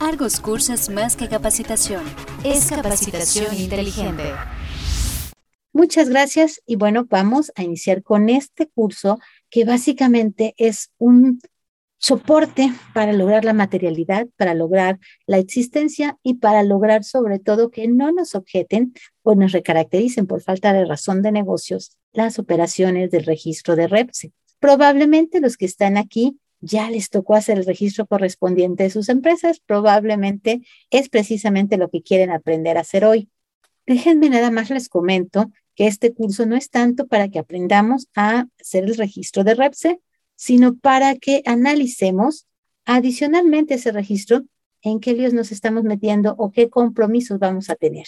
Argos Cursos más que capacitación. Es capacitación inteligente. Muchas gracias y bueno, vamos a iniciar con este curso que básicamente es un soporte para lograr la materialidad, para lograr la existencia y para lograr sobre todo que no nos objeten o nos recaractericen por falta de razón de negocios las operaciones del registro de REPSE. Probablemente los que están aquí ya les tocó hacer el registro correspondiente de sus empresas, probablemente es precisamente lo que quieren aprender a hacer hoy. Déjenme nada más les comento que este curso no es tanto para que aprendamos a hacer el registro de REPSE, sino para que analicemos adicionalmente ese registro en qué líos nos estamos metiendo o qué compromisos vamos a tener.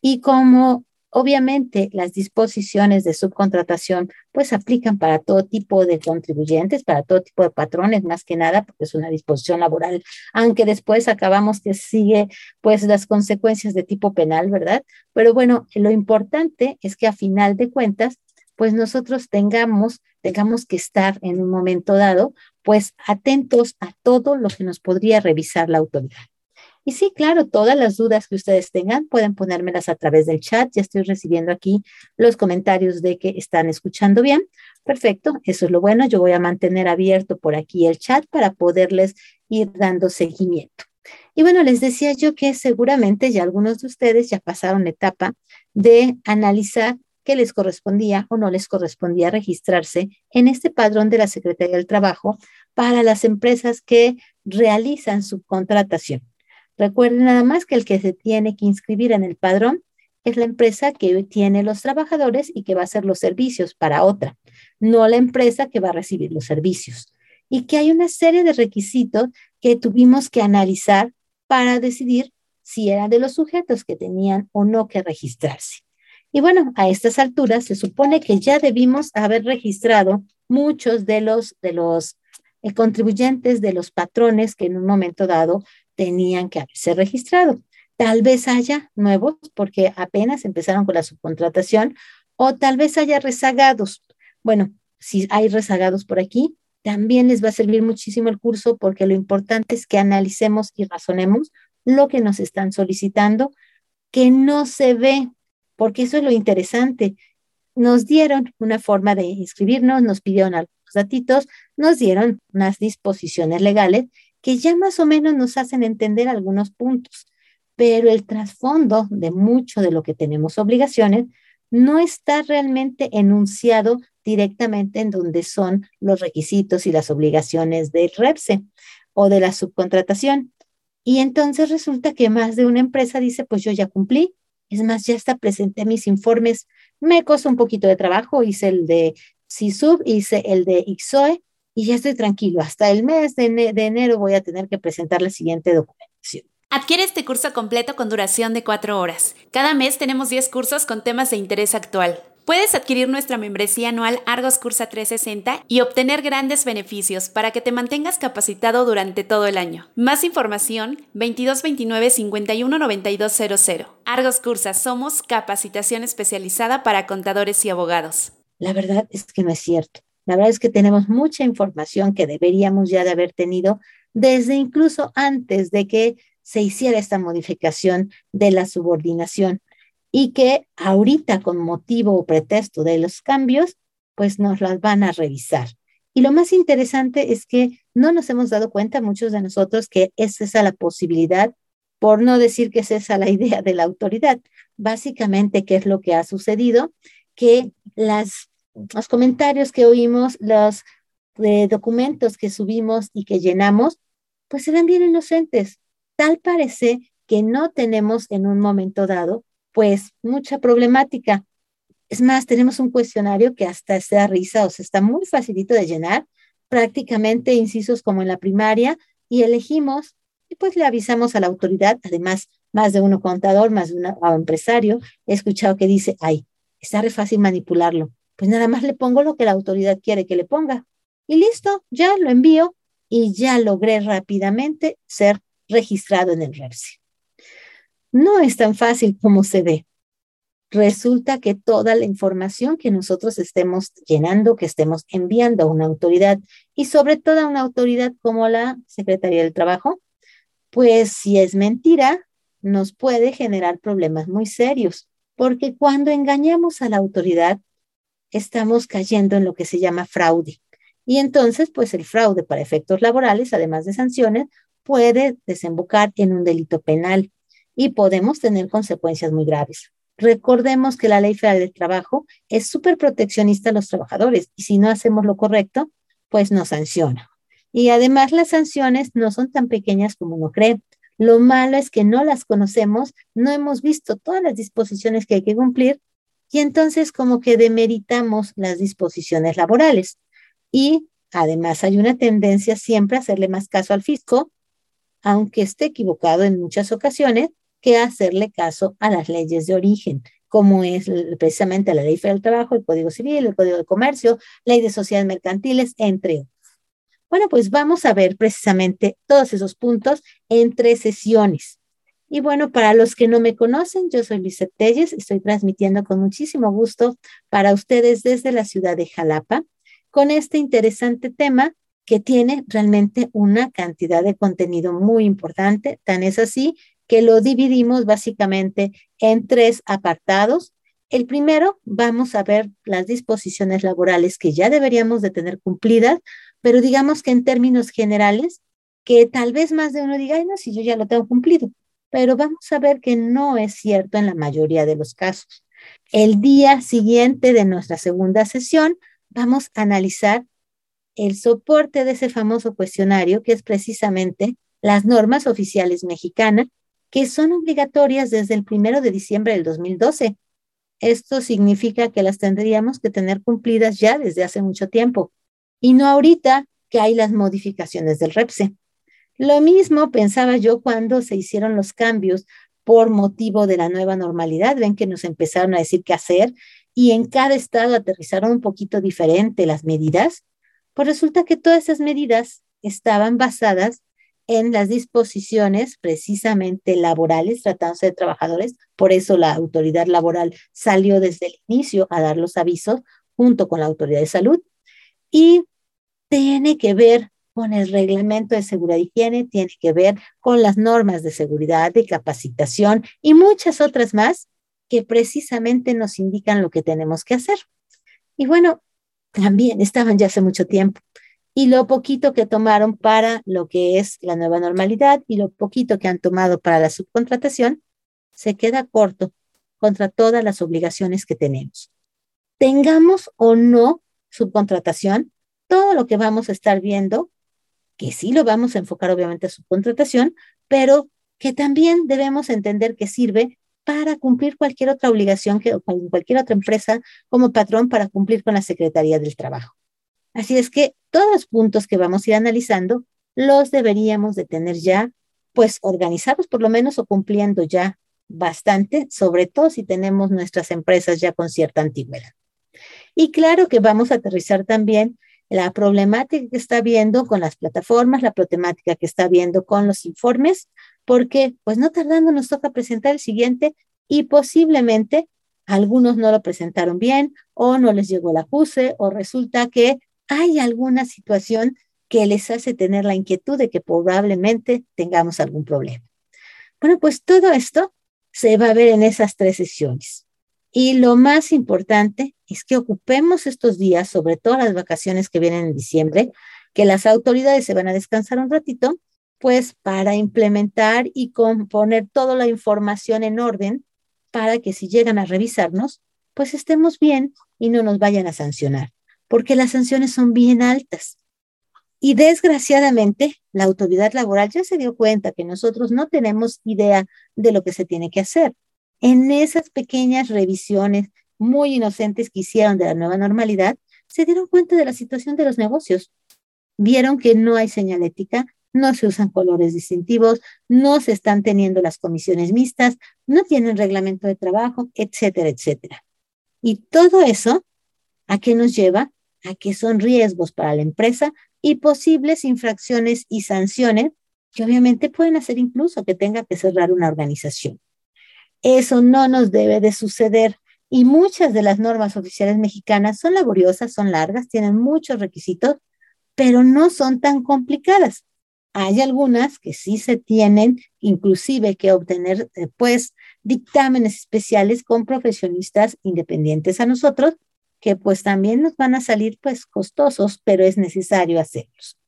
Y como obviamente las disposiciones de subcontratación pues aplican para todo tipo de contribuyentes, para todo tipo de patrones, más que nada, porque es una disposición laboral, aunque después acabamos que sigue pues las consecuencias de tipo penal, ¿verdad? Pero bueno, lo importante es que a final de cuentas pues nosotros tengamos, tengamos que estar en un momento dado, pues atentos a todo lo que nos podría revisar la autoridad. Y sí, claro, todas las dudas que ustedes tengan pueden ponérmelas a través del chat. Ya estoy recibiendo aquí los comentarios de que están escuchando bien. Perfecto, eso es lo bueno. Yo voy a mantener abierto por aquí el chat para poderles ir dando seguimiento. Y bueno, les decía yo que seguramente ya algunos de ustedes ya pasaron la etapa de analizar que les correspondía o no les correspondía registrarse en este padrón de la Secretaría del Trabajo para las empresas que realizan su contratación. Recuerden nada más que el que se tiene que inscribir en el padrón es la empresa que tiene los trabajadores y que va a hacer los servicios para otra, no la empresa que va a recibir los servicios. Y que hay una serie de requisitos que tuvimos que analizar para decidir si eran de los sujetos que tenían o no que registrarse. Y bueno, a estas alturas se supone que ya debimos haber registrado muchos de los, de los eh, contribuyentes, de los patrones que en un momento dado tenían que haberse registrado. Tal vez haya nuevos porque apenas empezaron con la subcontratación o tal vez haya rezagados. Bueno, si hay rezagados por aquí, también les va a servir muchísimo el curso porque lo importante es que analicemos y razonemos lo que nos están solicitando, que no se ve porque eso es lo interesante. Nos dieron una forma de inscribirnos, nos pidieron algunos datitos, nos dieron unas disposiciones legales que ya más o menos nos hacen entender algunos puntos, pero el trasfondo de mucho de lo que tenemos obligaciones no está realmente enunciado directamente en donde son los requisitos y las obligaciones del REPSE o de la subcontratación. Y entonces resulta que más de una empresa dice, pues yo ya cumplí, es más, ya está presenté mis informes. Me costó un poquito de trabajo, hice el de CISUB, hice el de IXOE y ya estoy tranquilo. Hasta el mes de, de enero voy a tener que presentar la siguiente documentación. Adquiere este curso completo con duración de cuatro horas. Cada mes tenemos 10 cursos con temas de interés actual. Puedes adquirir nuestra membresía anual Argos Cursa 360 y obtener grandes beneficios para que te mantengas capacitado durante todo el año. Más información 2229 519200. Argos Cursa somos capacitación especializada para contadores y abogados. La verdad es que no es cierto. La verdad es que tenemos mucha información que deberíamos ya de haber tenido desde incluso antes de que se hiciera esta modificación de la subordinación y que ahorita con motivo o pretexto de los cambios, pues nos las van a revisar. Y lo más interesante es que no nos hemos dado cuenta muchos de nosotros que es esa la posibilidad, por no decir que es esa la idea de la autoridad. Básicamente, ¿qué es lo que ha sucedido? Que las, los comentarios que oímos, los eh, documentos que subimos y que llenamos, pues eran bien inocentes. Tal parece que no tenemos en un momento dado pues mucha problemática. Es más, tenemos un cuestionario que hasta se da risa, o sea, está muy facilito de llenar, prácticamente incisos como en la primaria, y elegimos y pues le avisamos a la autoridad, además, más de uno contador, más de un empresario, he escuchado que dice, ay, está re fácil manipularlo. Pues nada más le pongo lo que la autoridad quiere que le ponga. Y listo, ya lo envío y ya logré rápidamente ser registrado en el REPSI. No es tan fácil como se ve. Resulta que toda la información que nosotros estemos llenando, que estemos enviando a una autoridad y sobre todo a una autoridad como la Secretaría del Trabajo, pues si es mentira, nos puede generar problemas muy serios, porque cuando engañamos a la autoridad, estamos cayendo en lo que se llama fraude. Y entonces, pues el fraude para efectos laborales, además de sanciones, puede desembocar en un delito penal y podemos tener consecuencias muy graves. Recordemos que la ley federal del trabajo es súper proteccionista a los trabajadores y si no hacemos lo correcto, pues nos sanciona. Y además las sanciones no son tan pequeñas como uno cree. Lo malo es que no las conocemos, no hemos visto todas las disposiciones que hay que cumplir y entonces como que demeritamos las disposiciones laborales. Y además hay una tendencia siempre a hacerle más caso al fisco, aunque esté equivocado en muchas ocasiones, que hacerle caso a las leyes de origen, como es precisamente la Ley Federal del Trabajo, el Código Civil, el Código de Comercio, Ley de Sociedades Mercantiles, entre otros. Bueno, pues vamos a ver precisamente todos esos puntos en tres sesiones. Y bueno, para los que no me conocen, yo soy Luis Telles, estoy transmitiendo con muchísimo gusto para ustedes desde la ciudad de Jalapa con este interesante tema que tiene realmente una cantidad de contenido muy importante. Tan es así que lo dividimos básicamente en tres apartados. El primero, vamos a ver las disposiciones laborales que ya deberíamos de tener cumplidas, pero digamos que en términos generales, que tal vez más de uno diga, Ay, no, si yo ya lo tengo cumplido, pero vamos a ver que no es cierto en la mayoría de los casos. El día siguiente de nuestra segunda sesión, vamos a analizar el soporte de ese famoso cuestionario, que es precisamente las normas oficiales mexicanas, que son obligatorias desde el primero de diciembre del 2012. Esto significa que las tendríamos que tener cumplidas ya desde hace mucho tiempo y no ahorita que hay las modificaciones del REPSE. Lo mismo pensaba yo cuando se hicieron los cambios por motivo de la nueva normalidad. Ven que nos empezaron a decir qué hacer y en cada estado aterrizaron un poquito diferente las medidas, pues resulta que todas esas medidas estaban basadas en las disposiciones precisamente laborales, tratándose de trabajadores, por eso la autoridad laboral salió desde el inicio a dar los avisos junto con la autoridad de salud. Y tiene que ver con el reglamento de seguridad y higiene, tiene que ver con las normas de seguridad, de capacitación y muchas otras más que precisamente nos indican lo que tenemos que hacer. Y bueno, también estaban ya hace mucho tiempo. Y lo poquito que tomaron para lo que es la nueva normalidad y lo poquito que han tomado para la subcontratación, se queda corto contra todas las obligaciones que tenemos. Tengamos o no subcontratación, todo lo que vamos a estar viendo, que sí lo vamos a enfocar obviamente a subcontratación, pero que también debemos entender que sirve para cumplir cualquier otra obligación que cualquier otra empresa como patrón para cumplir con la Secretaría del Trabajo. Así es que todos los puntos que vamos a ir analizando los deberíamos de tener ya pues organizados por lo menos o cumpliendo ya bastante, sobre todo si tenemos nuestras empresas ya con cierta antigüedad. Y claro que vamos a aterrizar también la problemática que está viendo con las plataformas, la problemática que está viendo con los informes, porque pues no tardando nos toca presentar el siguiente y posiblemente algunos no lo presentaron bien o no les llegó el acuse o resulta que hay alguna situación que les hace tener la inquietud de que probablemente tengamos algún problema. Bueno, pues todo esto se va a ver en esas tres sesiones. Y lo más importante es que ocupemos estos días, sobre todo las vacaciones que vienen en diciembre, que las autoridades se van a descansar un ratito pues para implementar y componer toda la información en orden para que si llegan a revisarnos, pues estemos bien y no nos vayan a sancionar, porque las sanciones son bien altas. Y desgraciadamente, la autoridad laboral ya se dio cuenta que nosotros no tenemos idea de lo que se tiene que hacer. En esas pequeñas revisiones muy inocentes que hicieron de la nueva normalidad, se dieron cuenta de la situación de los negocios. Vieron que no hay señalética, no se usan colores distintivos, no se están teniendo las comisiones mixtas, no tienen reglamento de trabajo, etcétera, etcétera. Y todo eso, ¿a qué nos lleva? A que son riesgos para la empresa y posibles infracciones y sanciones que obviamente pueden hacer incluso que tenga que cerrar una organización. Eso no nos debe de suceder. Y muchas de las normas oficiales mexicanas son laboriosas, son largas, tienen muchos requisitos, pero no son tan complicadas. Hay algunas que sí se tienen, inclusive que obtener, eh, pues, dictámenes especiales con profesionistas independientes a nosotros, que pues también nos van a salir pues costosos, pero es necesario hacerlos.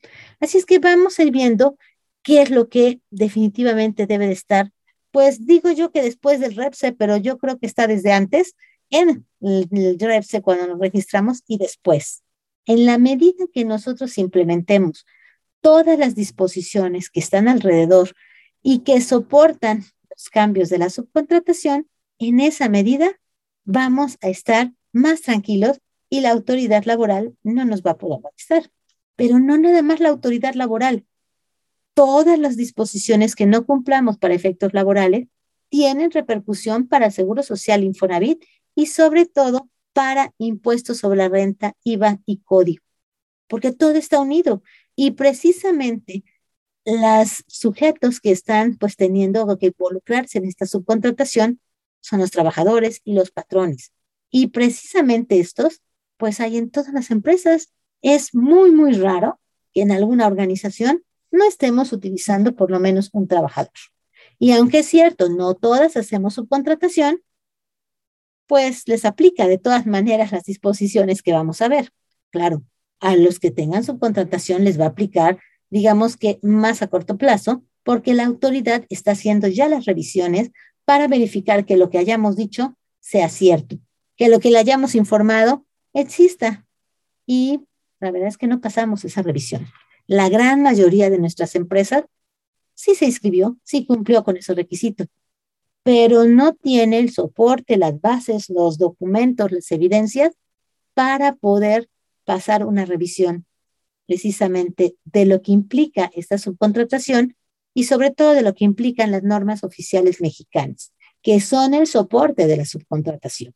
Así es que vamos a ir viendo qué es lo que definitivamente debe de estar, pues digo yo que después del REPSE, pero yo creo que está desde antes en el, REPSE cuando nos registramos y después. En la medida que nosotros implementemos todas las disposiciones que están alrededor y que soportan los cambios de la subcontratación, en esa medida vamos a estar más tranquilos y la autoridad laboral no nos va a poder molestar. Pero no nada más la autoridad laboral. Todas las disposiciones que no cumplamos para efectos laborales tienen repercusión para Seguro Social Infonavit y sobre todo para impuestos sobre la renta, IVA y código, porque todo está unido y precisamente los sujetos que están pues teniendo que involucrarse en esta subcontratación son los trabajadores y los patrones. Y precisamente estos pues hay en todas las empresas. Es muy, muy raro que en alguna organización no estemos utilizando por lo menos un trabajador. Y aunque es cierto, no todas hacemos subcontratación, pues les aplica de todas maneras las disposiciones que vamos a ver. Claro, a los que tengan subcontratación les va a aplicar, digamos que más a corto plazo, porque la autoridad está haciendo ya las revisiones para verificar que lo que hayamos dicho sea cierto, que lo que le hayamos informado exista. Y la verdad es que no pasamos esa revisión. La gran mayoría de nuestras empresas sí se inscribió, sí cumplió con esos requisitos, pero no tiene el soporte, las bases, los documentos, las evidencias para poder pasar una revisión precisamente de lo que implica esta subcontratación y sobre todo de lo que implican las normas oficiales mexicanas, que son el soporte de la subcontratación.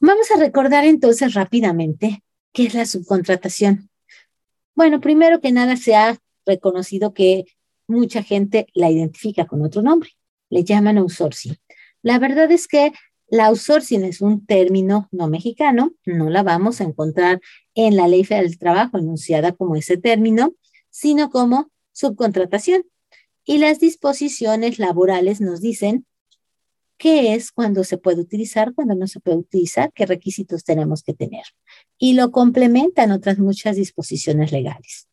Vamos a recordar entonces rápidamente qué es la subcontratación. Bueno, primero que nada se ha reconocido que mucha gente la identifica con otro nombre le llaman outsourcing. La verdad es que la outsourcing es un término no mexicano, no la vamos a encontrar en la ley federal del trabajo enunciada como ese término, sino como subcontratación. Y las disposiciones laborales nos dicen qué es cuando se puede utilizar, cuando no se puede utilizar, qué requisitos tenemos que tener. Y lo complementan otras muchas disposiciones legales.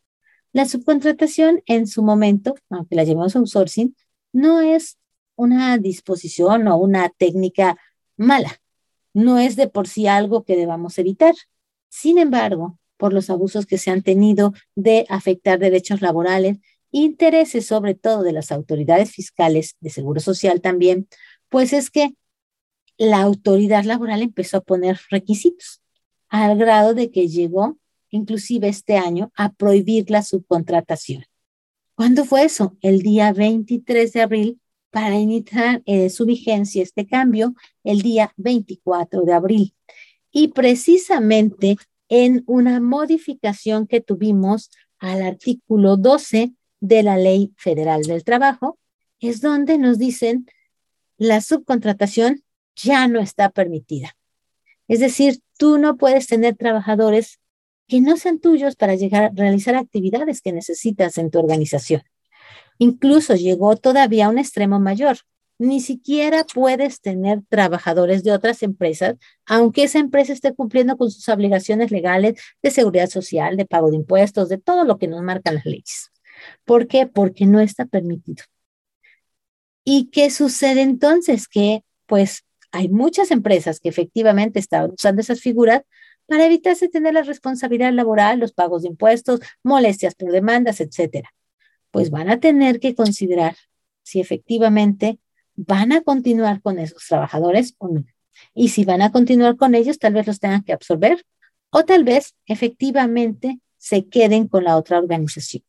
La subcontratación en su momento, aunque la llamamos outsourcing, no es una disposición o una técnica mala. No es de por sí algo que debamos evitar. Sin embargo, por los abusos que se han tenido de afectar derechos laborales, intereses sobre todo de las autoridades fiscales de Seguro Social también, pues es que la autoridad laboral empezó a poner requisitos al grado de que llegó inclusive este año a prohibir la subcontratación. ¿Cuándo fue eso? El día 23 de abril para iniciar eh, su vigencia este cambio el día 24 de abril. Y precisamente en una modificación que tuvimos al artículo 12 de la Ley Federal del Trabajo, es donde nos dicen la subcontratación ya no está permitida. Es decir, tú no puedes tener trabajadores que no sean tuyos para llegar a realizar actividades que necesitas en tu organización. Incluso llegó todavía a un extremo mayor. Ni siquiera puedes tener trabajadores de otras empresas, aunque esa empresa esté cumpliendo con sus obligaciones legales de seguridad social, de pago de impuestos, de todo lo que nos marcan las leyes. ¿Por qué? Porque no está permitido. ¿Y qué sucede entonces? Que pues hay muchas empresas que efectivamente están usando esas figuras para evitarse tener la responsabilidad laboral, los pagos de impuestos, molestias por demandas, etcétera pues van a tener que considerar si efectivamente van a continuar con esos trabajadores o no. Y si van a continuar con ellos, tal vez los tengan que absorber o tal vez efectivamente se queden con la otra organización.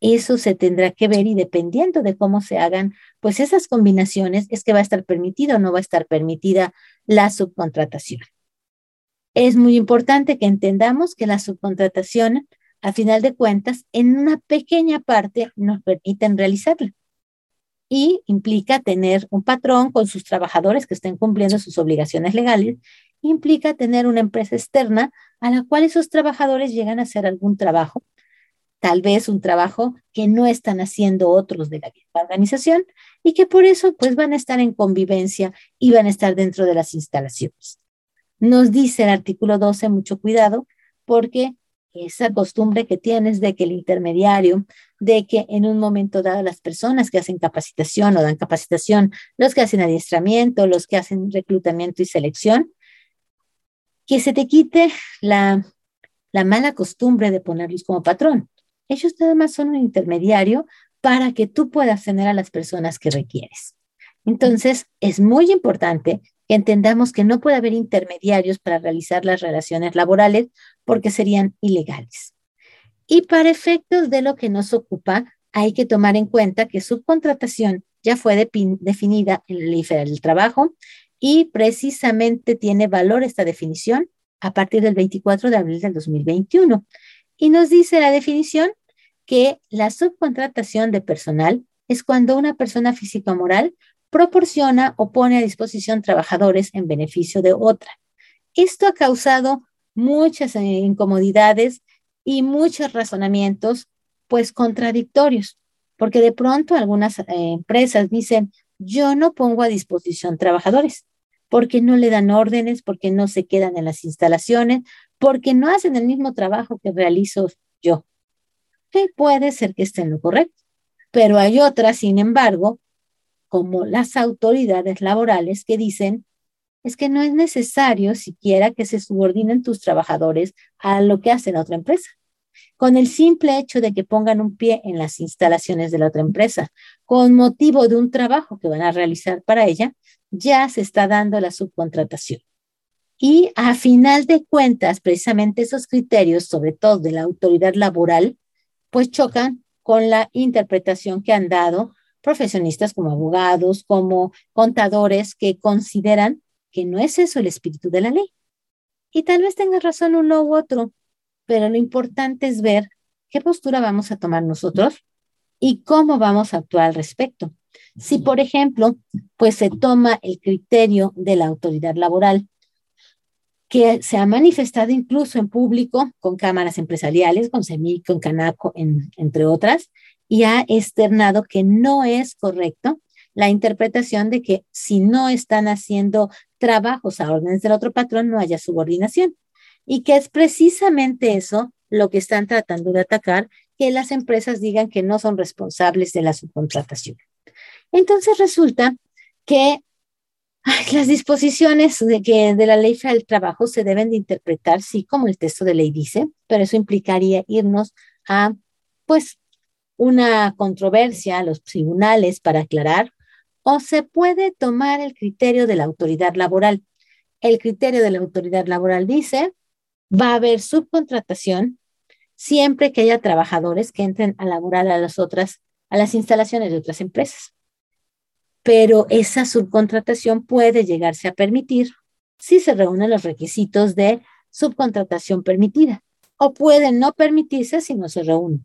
Eso se tendrá que ver y dependiendo de cómo se hagan, pues esas combinaciones es que va a estar permitida o no va a estar permitida la subcontratación. Es muy importante que entendamos que la subcontratación a final de cuentas, en una pequeña parte nos permiten realizarla. Y implica tener un patrón con sus trabajadores que estén cumpliendo sus obligaciones legales, implica tener una empresa externa a la cual esos trabajadores llegan a hacer algún trabajo tal vez un trabajo que no están haciendo otros de la organización y que por eso pues van a estar en convivencia y van a estar dentro de las instalaciones. Nos dice el artículo 12, mucho cuidado, porque esa costumbre que tienes de que el intermediario, de que en un momento dado las personas que hacen capacitación o dan capacitación, los que hacen adiestramiento, los que hacen reclutamiento y selección, que se te quite la, la mala costumbre de ponerlos como patrón. Ellos nada más son un intermediario para que tú puedas tener a las personas que requieres. Entonces, es muy importante que entendamos que no puede haber intermediarios para realizar las relaciones laborales porque serían ilegales. Y para efectos de lo que nos ocupa, hay que tomar en cuenta que subcontratación ya fue definida en la Ley del Trabajo y precisamente tiene valor esta definición a partir del 24 de abril del 2021. Y nos dice la definición que la subcontratación de personal es cuando una persona física o moral proporciona o pone a disposición trabajadores en beneficio de otra. Esto ha causado muchas eh, incomodidades y muchos razonamientos, pues contradictorios, porque de pronto algunas eh, empresas dicen, yo no pongo a disposición trabajadores, porque no le dan órdenes, porque no se quedan en las instalaciones, porque no hacen el mismo trabajo que realizo yo. Que puede ser que esté en lo correcto, pero hay otras, sin embargo, como las autoridades laborales que dicen, es que no es necesario siquiera que se subordinen tus trabajadores a lo que hace la otra empresa. Con el simple hecho de que pongan un pie en las instalaciones de la otra empresa, con motivo de un trabajo que van a realizar para ella, ya se está dando la subcontratación. Y a final de cuentas, precisamente esos criterios, sobre todo de la autoridad laboral, pues chocan con la interpretación que han dado profesionistas como abogados, como contadores que consideran que no es eso el espíritu de la ley. Y tal vez tengas razón uno u otro, pero lo importante es ver qué postura vamos a tomar nosotros y cómo vamos a actuar al respecto. Si, por ejemplo, pues se toma el criterio de la autoridad laboral, que se ha manifestado incluso en público con cámaras empresariales, con CEMIC, con Canaco, entre otras, y ha externado que no es correcto la interpretación de que si no están haciendo trabajos a órdenes del otro patrón, no haya subordinación. Y que es precisamente eso lo que están tratando de atacar, que las empresas digan que no son responsables de la subcontratación. Entonces resulta que las disposiciones de, que, de la ley del trabajo se deben de interpretar, sí, como el texto de ley dice, pero eso implicaría irnos a, pues, una controversia a los tribunales para aclarar, o se puede tomar el criterio de la autoridad laboral. El criterio de la autoridad laboral dice, va a haber subcontratación siempre que haya trabajadores que entren a laborar a las otras, a las instalaciones de otras empresas. Pero esa subcontratación puede llegarse a permitir si se reúnen los requisitos de subcontratación permitida o puede no permitirse si no se reúnen.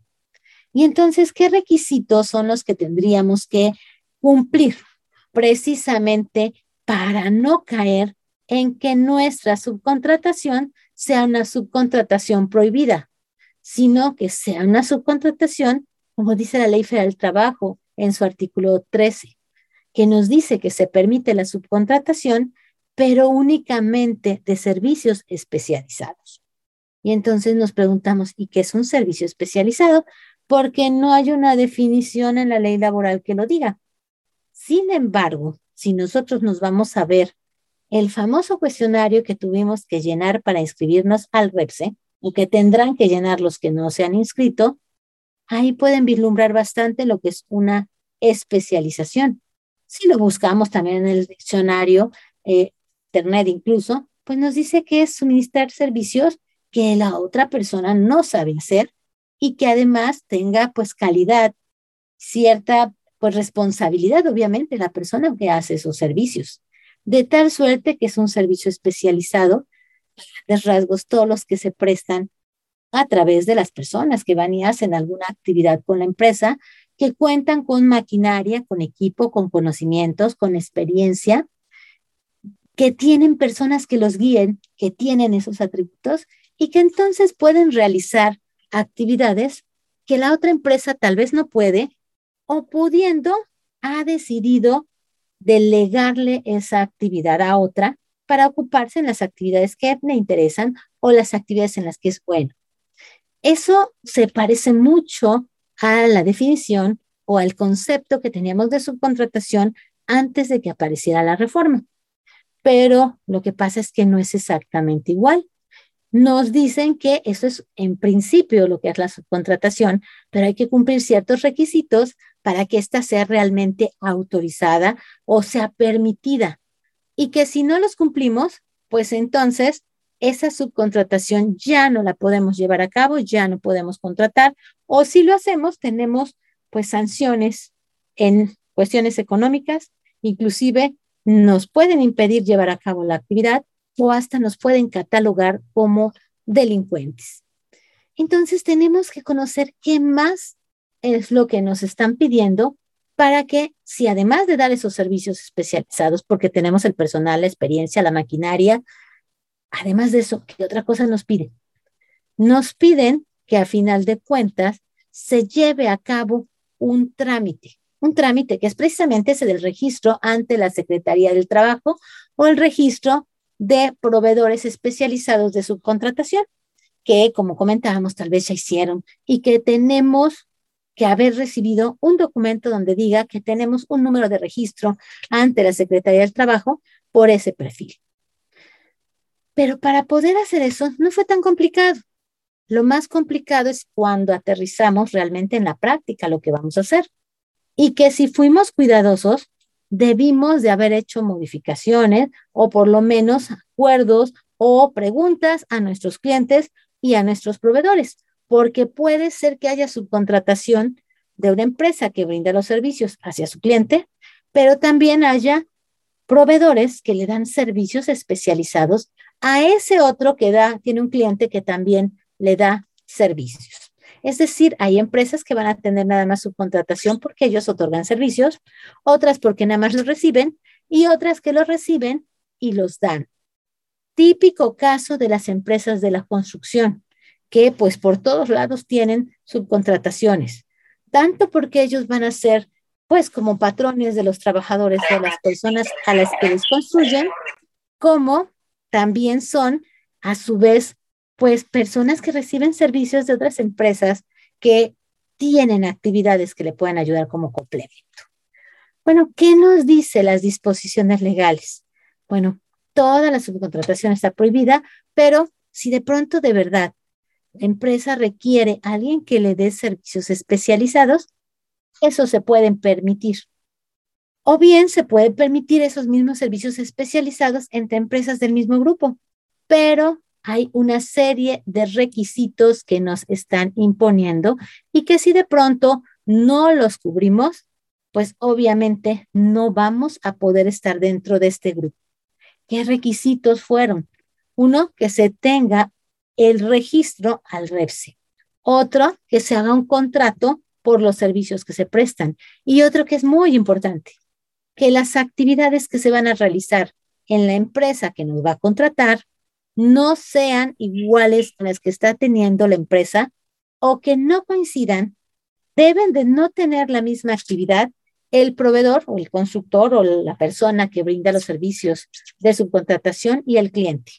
Y entonces, ¿qué requisitos son los que tendríamos que cumplir precisamente para no caer en que nuestra subcontratación sea una subcontratación prohibida, sino que sea una subcontratación, como dice la Ley Federal del Trabajo en su artículo 13, que nos dice que se permite la subcontratación, pero únicamente de servicios especializados. Y entonces nos preguntamos, ¿y qué es un servicio especializado? porque no hay una definición en la ley laboral que lo diga. Sin embargo, si nosotros nos vamos a ver el famoso cuestionario que tuvimos que llenar para inscribirnos al REPSE, o que tendrán que llenar los que no se han inscrito, ahí pueden vislumbrar bastante lo que es una especialización. Si lo buscamos también en el diccionario, eh, Internet incluso, pues nos dice que es suministrar servicios que la otra persona no sabe hacer y que además tenga pues calidad, cierta pues responsabilidad obviamente la persona que hace esos servicios, de tal suerte que es un servicio especializado, de rasgos todos los que se prestan a través de las personas que van y hacen alguna actividad con la empresa, que cuentan con maquinaria, con equipo, con conocimientos, con experiencia, que tienen personas que los guíen, que tienen esos atributos y que entonces pueden realizar actividades que la otra empresa tal vez no puede o pudiendo ha decidido delegarle esa actividad a otra para ocuparse en las actividades que le interesan o las actividades en las que es bueno. Eso se parece mucho a la definición o al concepto que teníamos de subcontratación antes de que apareciera la reforma. Pero lo que pasa es que no es exactamente igual. Nos dicen que eso es en principio lo que es la subcontratación, pero hay que cumplir ciertos requisitos para que ésta sea realmente autorizada o sea permitida. Y que si no los cumplimos, pues entonces esa subcontratación ya no la podemos llevar a cabo, ya no podemos contratar, o si lo hacemos, tenemos pues sanciones en cuestiones económicas, inclusive nos pueden impedir llevar a cabo la actividad o hasta nos pueden catalogar como delincuentes. Entonces tenemos que conocer qué más es lo que nos están pidiendo para que, si además de dar esos servicios especializados, porque tenemos el personal, la experiencia, la maquinaria, además de eso, ¿qué otra cosa nos piden? Nos piden que a final de cuentas se lleve a cabo un trámite, un trámite que es precisamente ese del registro ante la Secretaría del Trabajo o el registro de proveedores especializados de subcontratación, que como comentábamos tal vez ya hicieron y que tenemos que haber recibido un documento donde diga que tenemos un número de registro ante la Secretaría del Trabajo por ese perfil. Pero para poder hacer eso no fue tan complicado. Lo más complicado es cuando aterrizamos realmente en la práctica lo que vamos a hacer. Y que si fuimos cuidadosos, debimos de haber hecho modificaciones o por lo menos acuerdos o preguntas a nuestros clientes y a nuestros proveedores, porque puede ser que haya subcontratación de una empresa que brinda los servicios hacia su cliente, pero también haya proveedores que le dan servicios especializados a ese otro que da, tiene un cliente que también le da servicios. Es decir, hay empresas que van a tener nada más subcontratación porque ellos otorgan servicios, otras porque nada más los reciben y otras que los reciben y los dan. Típico caso de las empresas de la construcción, que pues por todos lados tienen subcontrataciones, tanto porque ellos van a ser pues como patrones de los trabajadores, de las personas a las que les construyen, como también son a su vez pues personas que reciben servicios de otras empresas que tienen actividades que le pueden ayudar como complemento. Bueno, ¿qué nos dice las disposiciones legales? Bueno, toda la subcontratación está prohibida, pero si de pronto de verdad la empresa requiere a alguien que le dé servicios especializados, eso se pueden permitir. O bien se puede permitir esos mismos servicios especializados entre empresas del mismo grupo, pero hay una serie de requisitos que nos están imponiendo y que si de pronto no los cubrimos, pues obviamente no vamos a poder estar dentro de este grupo. ¿Qué requisitos fueron? Uno, que se tenga el registro al REPSE. Otro, que se haga un contrato por los servicios que se prestan. Y otro que es muy importante, que las actividades que se van a realizar en la empresa que nos va a contratar no sean iguales a las que está teniendo la empresa o que no coincidan, deben de no tener la misma actividad el proveedor o el constructor o la persona que brinda los servicios de subcontratación y el cliente.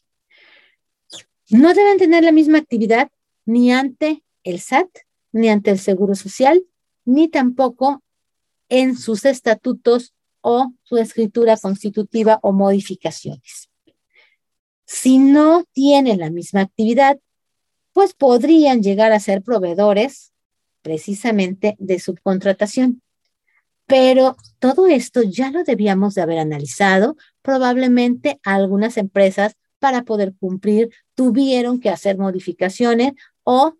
No deben tener la misma actividad ni ante el SAT, ni ante el Seguro Social, ni tampoco en sus estatutos o su escritura constitutiva o modificaciones. Si no tienen la misma actividad, pues podrían llegar a ser proveedores precisamente de subcontratación. Pero todo esto ya lo debíamos de haber analizado. Probablemente algunas empresas para poder cumplir tuvieron que hacer modificaciones o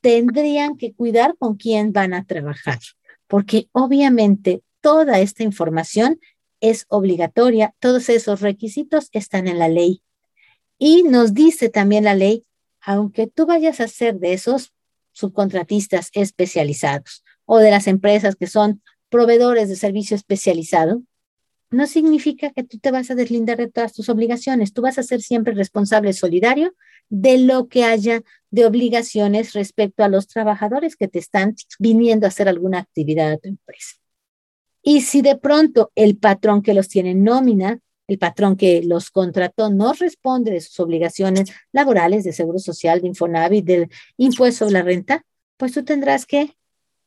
tendrían que cuidar con quién van a trabajar, porque obviamente toda esta información es obligatoria, todos esos requisitos están en la ley y nos dice también la ley, aunque tú vayas a ser de esos subcontratistas especializados o de las empresas que son proveedores de servicio especializado, no significa que tú te vas a deslindar de todas tus obligaciones. Tú vas a ser siempre responsable solidario de lo que haya de obligaciones respecto a los trabajadores que te están viniendo a hacer alguna actividad a tu empresa. Y si de pronto el patrón que los tiene nómina, el patrón que los contrató no responde de sus obligaciones laborales, de seguro social, de Infonavit, del impuesto sobre la renta, pues tú tendrás que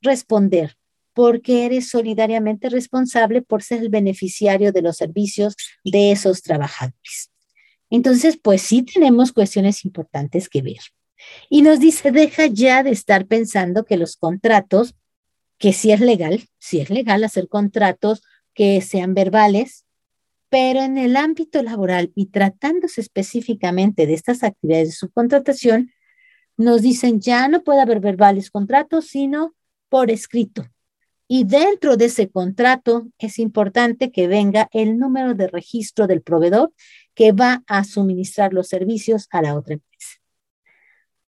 responder porque eres solidariamente responsable por ser el beneficiario de los servicios de esos trabajadores. Entonces, pues sí tenemos cuestiones importantes que ver. Y nos dice, deja ya de estar pensando que los contratos, que sí es legal, sí es legal hacer contratos que sean verbales, pero en el ámbito laboral y tratándose específicamente de estas actividades de subcontratación, nos dicen ya no puede haber verbales contratos, sino por escrito. Y dentro de ese contrato es importante que venga el número de registro del proveedor que va a suministrar los servicios a la otra empresa.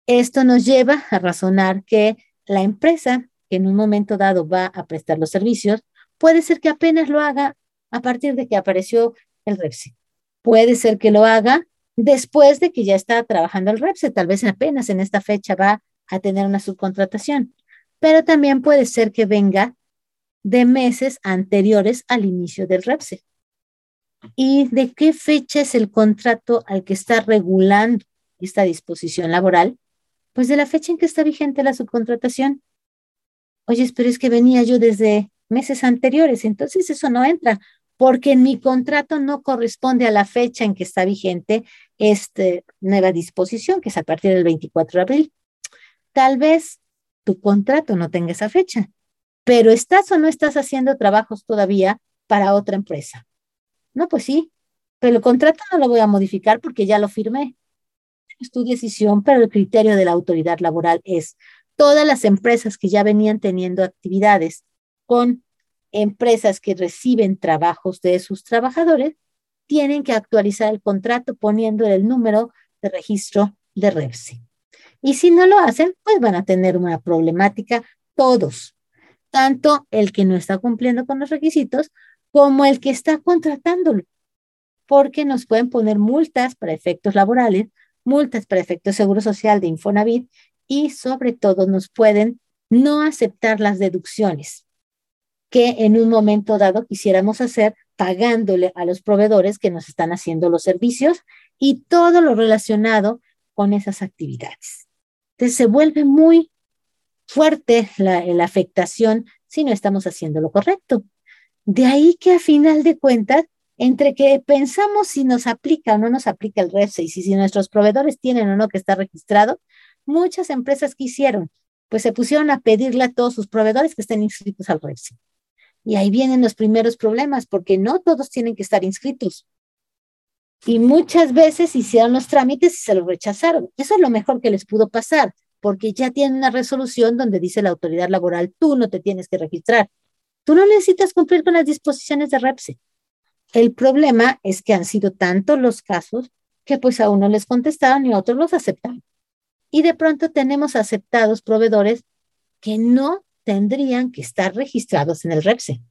Esto nos lleva a razonar que la empresa que en un momento dado va a prestar los servicios, puede ser que apenas lo haga a partir de que apareció el REPSE. Puede ser que lo haga después de que ya está trabajando el REPSE, tal vez apenas en esta fecha va a tener una subcontratación, pero también puede ser que venga de meses anteriores al inicio del REPSE. ¿Y de qué fecha es el contrato al que está regulando esta disposición laboral? Pues de la fecha en que está vigente la subcontratación. Oye, pero es que venía yo desde meses anteriores, entonces eso no entra, porque en mi contrato no corresponde a la fecha en que está vigente esta nueva disposición, que es a partir del 24 de abril. Tal vez tu contrato no tenga esa fecha, pero ¿estás o no estás haciendo trabajos todavía para otra empresa? No, pues sí, pero el contrato no lo voy a modificar porque ya lo firmé. Es tu decisión, pero el criterio de la autoridad laboral es todas las empresas que ya venían teniendo actividades con empresas que reciben trabajos de sus trabajadores, tienen que actualizar el contrato poniendo el número de registro de REPSE. Y si no lo hacen, pues van a tener una problemática todos, tanto el que no está cumpliendo con los requisitos como el que está contratándolo, porque nos pueden poner multas para efectos laborales, multas para efectos seguro social de Infonavit y sobre todo nos pueden no aceptar las deducciones que en un momento dado quisiéramos hacer pagándole a los proveedores que nos están haciendo los servicios y todo lo relacionado con esas actividades. Entonces se vuelve muy fuerte la, la afectación si no estamos haciendo lo correcto. De ahí que a final de cuentas, entre que pensamos si nos aplica o no nos aplica el REPSE y si, si nuestros proveedores tienen o no que estar registrado, muchas empresas que hicieron, pues se pusieron a pedirle a todos sus proveedores que estén inscritos al REPSE. Y ahí vienen los primeros problemas, porque no todos tienen que estar inscritos. Y muchas veces hicieron los trámites y se los rechazaron. Eso es lo mejor que les pudo pasar, porque ya tienen una resolución donde dice la autoridad laboral, tú no te tienes que registrar. Tú no necesitas cumplir con las disposiciones de REPSE. El problema es que han sido tantos los casos que pues a uno les contestaron y a otros los aceptaron. Y de pronto tenemos aceptados proveedores que no tendrían que estar registrados en el REPSE.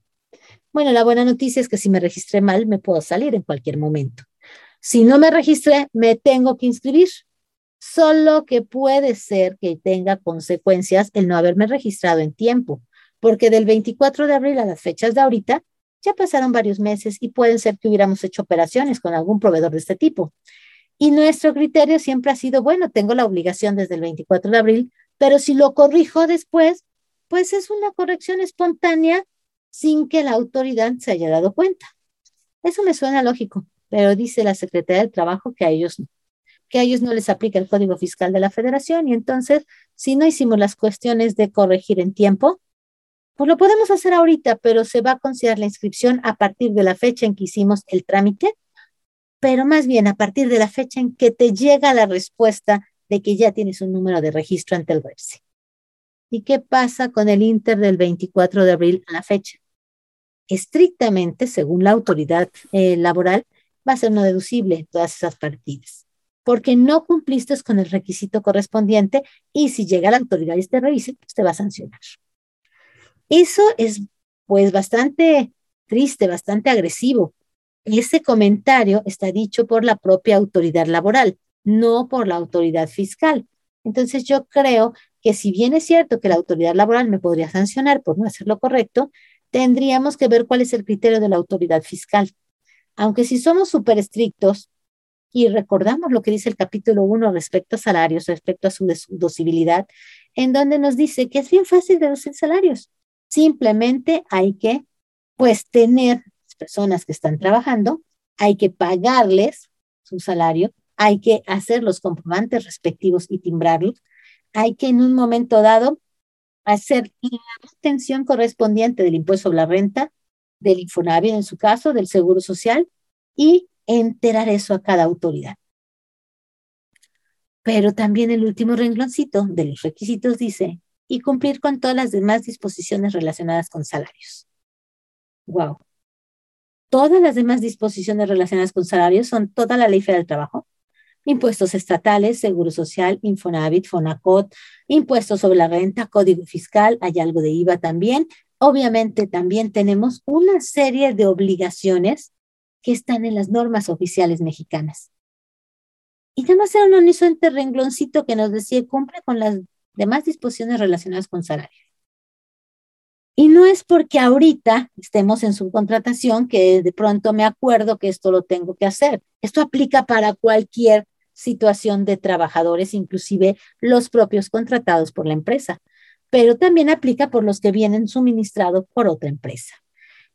Bueno, la buena noticia es que si me registré mal, me puedo salir en cualquier momento. Si no me registré, me tengo que inscribir solo que puede ser que tenga consecuencias el no haberme registrado en tiempo, porque del 24 de abril a las fechas de ahorita ya pasaron varios meses y pueden ser que hubiéramos hecho operaciones con algún proveedor de este tipo. Y nuestro criterio siempre ha sido, bueno, tengo la obligación desde el 24 de abril, pero si lo corrijo después, pues es una corrección espontánea sin que la autoridad se haya dado cuenta. Eso me suena lógico, pero dice la Secretaría del Trabajo que a ellos no que a ellos no les aplica el Código Fiscal de la Federación y entonces, si no hicimos las cuestiones de corregir en tiempo, pues lo podemos hacer ahorita, pero se va a considerar la inscripción a partir de la fecha en que hicimos el trámite, pero más bien a partir de la fecha en que te llega la respuesta de que ya tienes un número de registro ante el REPSE. ¿Y qué pasa con el Inter del 24 de abril a la fecha? Estrictamente, según la autoridad eh, laboral, va a ser no deducible todas esas partidas porque no cumpliste con el requisito correspondiente y si llega la autoridad y te revise, pues te va a sancionar. Eso es pues bastante triste, bastante agresivo. Ese comentario está dicho por la propia autoridad laboral, no por la autoridad fiscal. Entonces yo creo que si bien es cierto que la autoridad laboral me podría sancionar por no hacer lo correcto, tendríamos que ver cuál es el criterio de la autoridad fiscal. Aunque si somos súper estrictos y recordamos lo que dice el capítulo 1 respecto a salarios, respecto a su deducibilidad, en donde nos dice que es bien fácil deducir salarios. Simplemente hay que, pues, tener personas que están trabajando, hay que pagarles su salario, hay que hacer los comprobantes respectivos y timbrarlos, hay que en un momento dado hacer la obtención correspondiente del impuesto sobre la renta, del Infonavit en su caso, del Seguro Social y enterar eso a cada autoridad. Pero también el último rengloncito de los requisitos dice, y cumplir con todas las demás disposiciones relacionadas con salarios. Wow. Todas las demás disposiciones relacionadas con salarios son toda la ley federal del trabajo, impuestos estatales, seguro social, Infonavit, Fonacot, impuestos sobre la renta, código fiscal, hay algo de IVA también. Obviamente también tenemos una serie de obligaciones que están en las normas oficiales mexicanas. Y además era un horizonte rengloncito que nos decía cumple con las demás disposiciones relacionadas con salarios. Y no es porque ahorita estemos en subcontratación que de pronto me acuerdo que esto lo tengo que hacer. Esto aplica para cualquier situación de trabajadores, inclusive los propios contratados por la empresa, pero también aplica por los que vienen suministrados por otra empresa.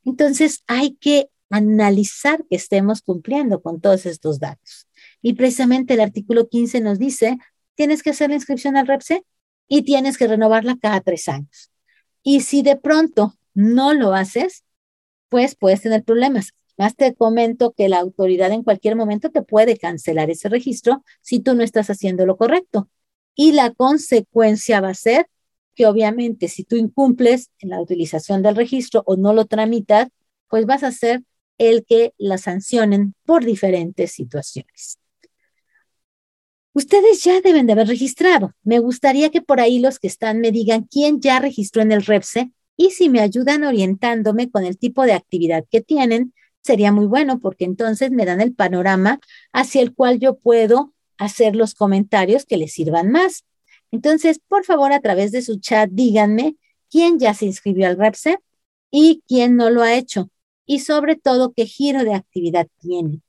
Entonces hay que analizar que estemos cumpliendo con todos estos datos. Y precisamente el artículo 15 nos dice, tienes que hacer la inscripción al REPSE y tienes que renovarla cada tres años. Y si de pronto no lo haces, pues puedes tener problemas. Más te comento que la autoridad en cualquier momento te puede cancelar ese registro si tú no estás haciendo lo correcto. Y la consecuencia va a ser que obviamente si tú incumples en la utilización del registro o no lo tramitas, pues vas a ser el que la sancionen por diferentes situaciones. Ustedes ya deben de haber registrado. Me gustaría que por ahí los que están me digan quién ya registró en el REPSE y si me ayudan orientándome con el tipo de actividad que tienen, sería muy bueno porque entonces me dan el panorama hacia el cual yo puedo hacer los comentarios que les sirvan más. Entonces, por favor, a través de su chat, díganme quién ya se inscribió al REPSE y quién no lo ha hecho y sobre todo qué giro de actividad tiene.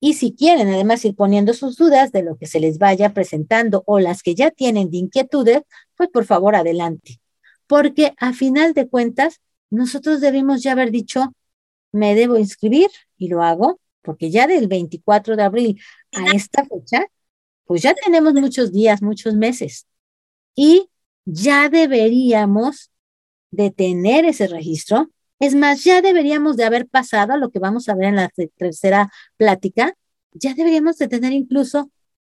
Y si quieren además ir poniendo sus dudas de lo que se les vaya presentando o las que ya tienen de inquietudes, pues por favor adelante. Porque a final de cuentas, nosotros debimos ya haber dicho, me debo inscribir y lo hago, porque ya del 24 de abril a esta fecha, pues ya tenemos muchos días, muchos meses. Y ya deberíamos de tener ese registro es más, ya deberíamos de haber pasado a lo que vamos a ver en la tercera plática, ya deberíamos de tener incluso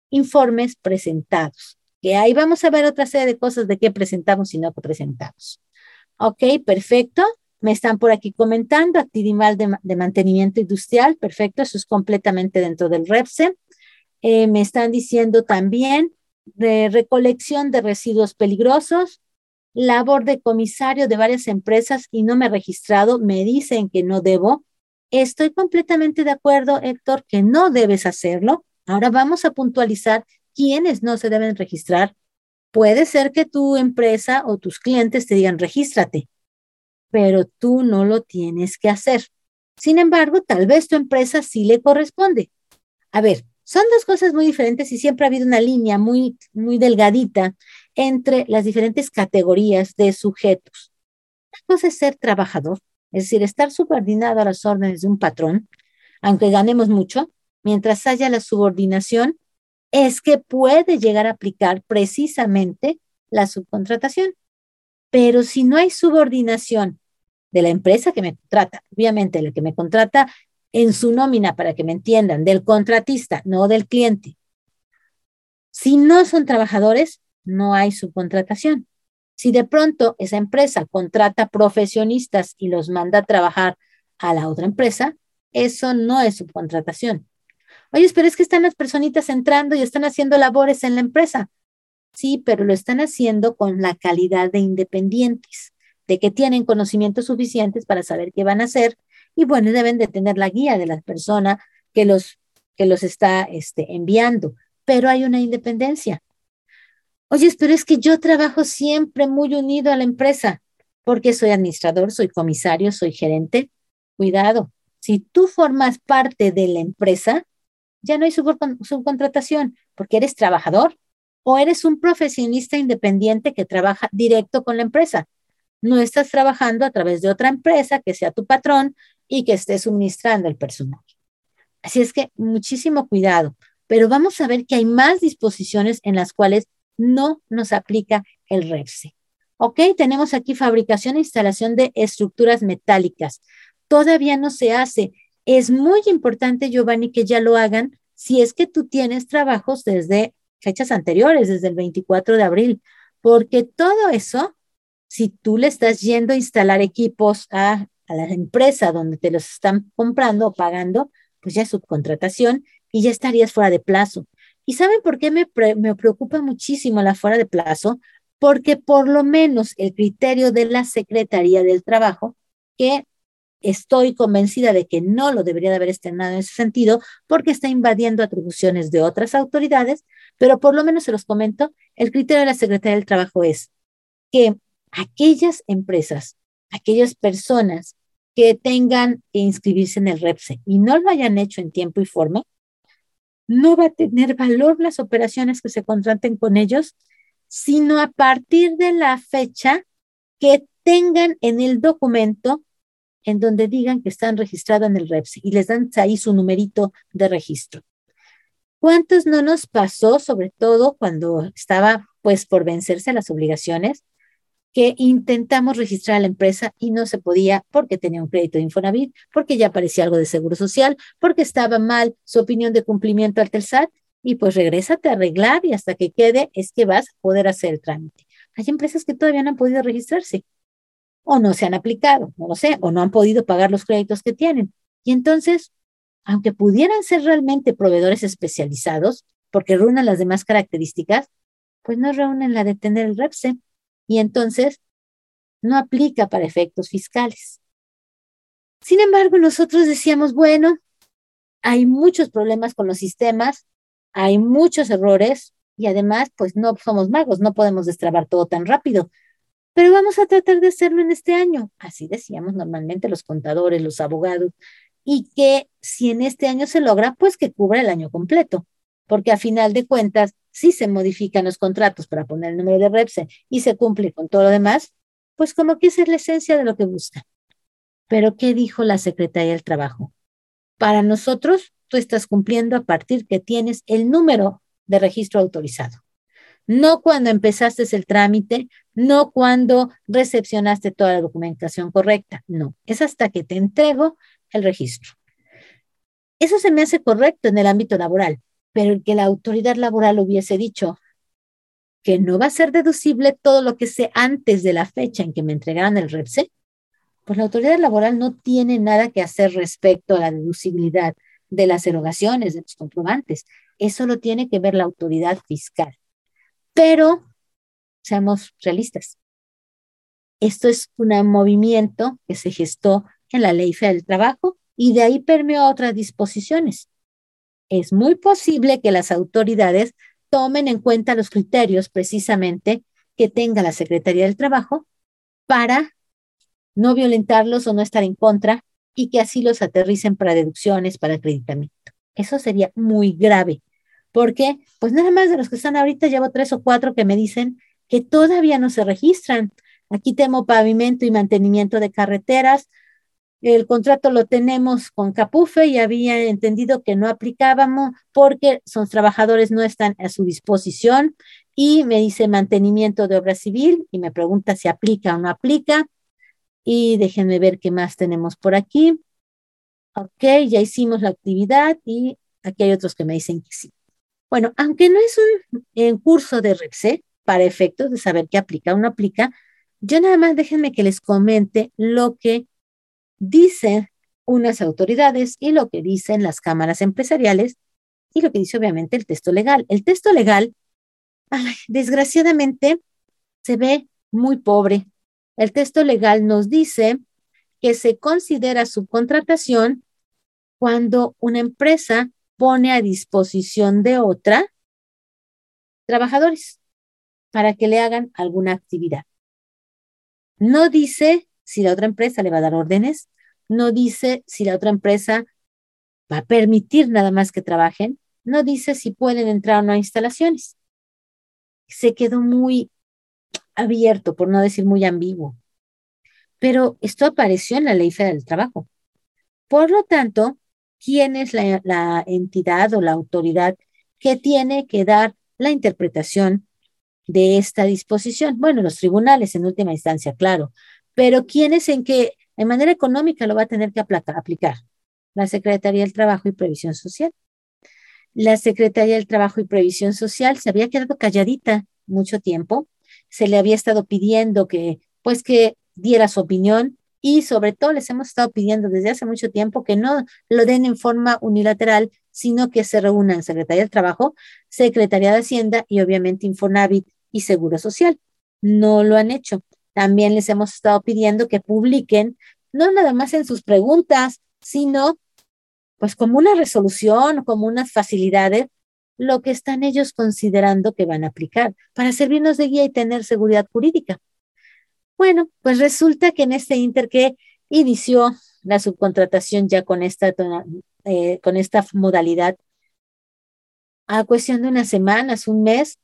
informes presentados, que ahí vamos a ver otra serie de cosas de qué presentamos y no que presentamos. Ok, perfecto. Me están por aquí comentando, actividad de, mantenimiento industrial, perfecto, eso es completamente dentro del REPSE. Eh, me están diciendo también de recolección de residuos peligrosos, labor de comisario de varias empresas y no me he registrado, me dicen que no debo. Estoy completamente de acuerdo, Héctor, que no debes hacerlo. Ahora vamos a puntualizar quiénes no se deben registrar. Puede ser que tu empresa o tus clientes te digan, regístrate, pero tú no lo tienes que hacer. Sin embargo, tal vez tu empresa sí le corresponde. A ver, son dos cosas muy diferentes y siempre ha habido una línea muy, muy delgadita entre las diferentes categorías de sujetos. Una cosa es ser trabajador, es decir, estar subordinado a las órdenes de un patrón, aunque ganemos mucho, mientras haya la subordinación, es que puede llegar a aplicar precisamente la subcontratación. Pero si no hay subordinación de la empresa que me contrata, obviamente la que me contrata en su nómina, para que me entiendan, del contratista, no del cliente. Si no son trabajadores, no hay subcontratación. Si de pronto esa empresa contrata profesionistas y los manda a trabajar a la otra empresa, eso no es subcontratación. Oye, pero es que están las personitas entrando y están haciendo labores en la empresa. Sí, pero lo están haciendo con la calidad de independientes, de que tienen conocimientos suficientes para saber qué van a hacer y bueno, deben de tener la guía de la persona que los, que los está este, enviando, pero hay una independencia. Oye, pero es que yo trabajo siempre muy unido a la empresa, porque soy administrador, soy comisario, soy gerente. Cuidado, si tú formas parte de la empresa, ya no hay subcontratación, porque eres trabajador o eres un profesionista independiente que trabaja directo con la empresa. No estás trabajando a través de otra empresa que sea tu patrón y que esté suministrando el personal. Así es que muchísimo cuidado, pero vamos a ver que hay más disposiciones en las cuales no nos aplica el REPSE. Ok, tenemos aquí fabricación e instalación de estructuras metálicas. Todavía no se hace. Es muy importante, Giovanni, que ya lo hagan si es que tú tienes trabajos desde fechas anteriores, desde el 24 de abril, porque todo eso, si tú le estás yendo a instalar equipos a, a la empresa donde te los están comprando o pagando, pues ya es subcontratación y ya estarías fuera de plazo. ¿Y saben por qué me, me preocupa muchísimo la fuera de plazo? Porque por lo menos el criterio de la Secretaría del Trabajo, que estoy convencida de que no lo debería de haber estrenado en ese sentido, porque está invadiendo atribuciones de otras autoridades, pero por lo menos se los comento, el criterio de la Secretaría del Trabajo es que aquellas empresas, aquellas personas que tengan que inscribirse en el REPSE y no lo hayan hecho en tiempo y forma, no va a tener valor las operaciones que se contraten con ellos, sino a partir de la fecha que tengan en el documento en donde digan que están registrados en el REPS y les dan ahí su numerito de registro. ¿Cuántos no nos pasó, sobre todo cuando estaba pues por vencerse las obligaciones, que intentamos registrar a la empresa y no se podía porque tenía un crédito de Infonavit, porque ya aparecía algo de seguro social, porque estaba mal su opinión de cumplimiento al TELSAT y pues regrésate a arreglar y hasta que quede es que vas a poder hacer el trámite. Hay empresas que todavía no han podido registrarse o no se han aplicado, no lo sé, o no han podido pagar los créditos que tienen. Y entonces, aunque pudieran ser realmente proveedores especializados, porque reúnen las demás características, pues no reúnen la de tener el REPSE y entonces no aplica para efectos fiscales. Sin embargo, nosotros decíamos, bueno, hay muchos problemas con los sistemas, hay muchos errores y además, pues no somos magos, no podemos destrabar todo tan rápido, pero vamos a tratar de hacerlo en este año. Así decíamos normalmente los contadores, los abogados, y que si en este año se logra, pues que cubra el año completo, porque a final de cuentas, si se modifican los contratos para poner el número de REPSE y se cumple con todo lo demás, pues como que esa es la esencia de lo que busca. Pero ¿qué dijo la Secretaría del Trabajo? Para nosotros, tú estás cumpliendo a partir que tienes el número de registro autorizado. No cuando empezaste el trámite, no cuando recepcionaste toda la documentación correcta, no, es hasta que te entrego el registro. Eso se me hace correcto en el ámbito laboral, pero el que la autoridad laboral hubiese dicho que no va a ser deducible todo lo que sé antes de la fecha en que me entregaran el REPSE, pues la autoridad laboral no tiene nada que hacer respecto a la deducibilidad de las erogaciones, de los comprobantes. Eso lo tiene que ver la autoridad fiscal. Pero seamos realistas. Esto es un movimiento que se gestó en la Ley Federal del Trabajo y de ahí permeó otras disposiciones es muy posible que las autoridades tomen en cuenta los criterios precisamente que tenga la Secretaría del Trabajo para no violentarlos o no estar en contra y que así los aterricen para deducciones, para acreditamiento. Eso sería muy grave, porque pues nada más de los que están ahorita llevo tres o cuatro que me dicen que todavía no se registran. Aquí tengo pavimento y mantenimiento de carreteras, el contrato lo tenemos con Capufe y había entendido que no aplicábamos porque sus trabajadores no están a su disposición y me dice mantenimiento de obra civil y me pregunta si aplica o no aplica. Y déjenme ver qué más tenemos por aquí. Ok, ya hicimos la actividad y aquí hay otros que me dicen que sí. Bueno, aunque no es un curso de REPSE para efectos de saber qué aplica o no aplica, yo nada más déjenme que les comente lo que dice unas autoridades y lo que dicen las cámaras empresariales y lo que dice obviamente el texto legal. El texto legal, desgraciadamente, se ve muy pobre. El texto legal nos dice que se considera subcontratación cuando una empresa pone a disposición de otra trabajadores para que le hagan alguna actividad. No dice si la otra empresa le va a dar órdenes, no dice si la otra empresa va a permitir nada más que trabajen, no dice si pueden entrar o no a instalaciones. Se quedó muy abierto, por no decir muy ambiguo. Pero esto apareció en la Ley Federal del Trabajo. Por lo tanto, ¿quién es la, la entidad o la autoridad que tiene que dar la interpretación de esta disposición? Bueno, los tribunales en última instancia, claro, pero ¿quién es en que de manera económica lo va a tener que aplicar? La Secretaría del Trabajo y Previsión Social. La Secretaría del Trabajo y Previsión Social se había quedado calladita mucho tiempo, se le había estado pidiendo que, pues, que diera su opinión y sobre todo les hemos estado pidiendo desde hace mucho tiempo que no lo den en forma unilateral, sino que se reúnan Secretaría del Trabajo, Secretaría de Hacienda y obviamente Infonavit y Seguro Social. No lo han hecho. También les hemos estado pidiendo que publiquen, no nada más en sus preguntas, sino pues como una resolución, como unas facilidades, lo que están ellos considerando que van a aplicar para servirnos de guía y tener seguridad jurídica. Bueno, pues resulta que en este inter que inició la subcontratación ya con esta, eh, con esta modalidad, a cuestión de unas semanas, un mes,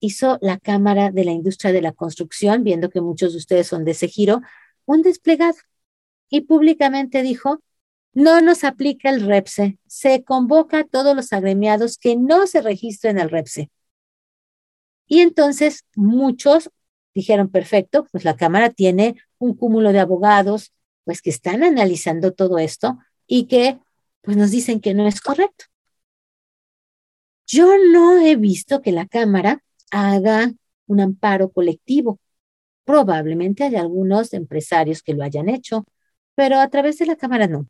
hizo la Cámara de la Industria de la Construcción, viendo que muchos de ustedes son de ese giro, un desplegado y públicamente dijo, no nos aplica el REPSE, se convoca a todos los agremiados que no se registren el REPSE. Y entonces muchos dijeron, perfecto, pues la Cámara tiene un cúmulo de abogados, pues que están analizando todo esto y que pues nos dicen que no es correcto. Yo no he visto que la Cámara haga un amparo colectivo. Probablemente hay algunos empresarios que lo hayan hecho, pero a través de la Cámara no.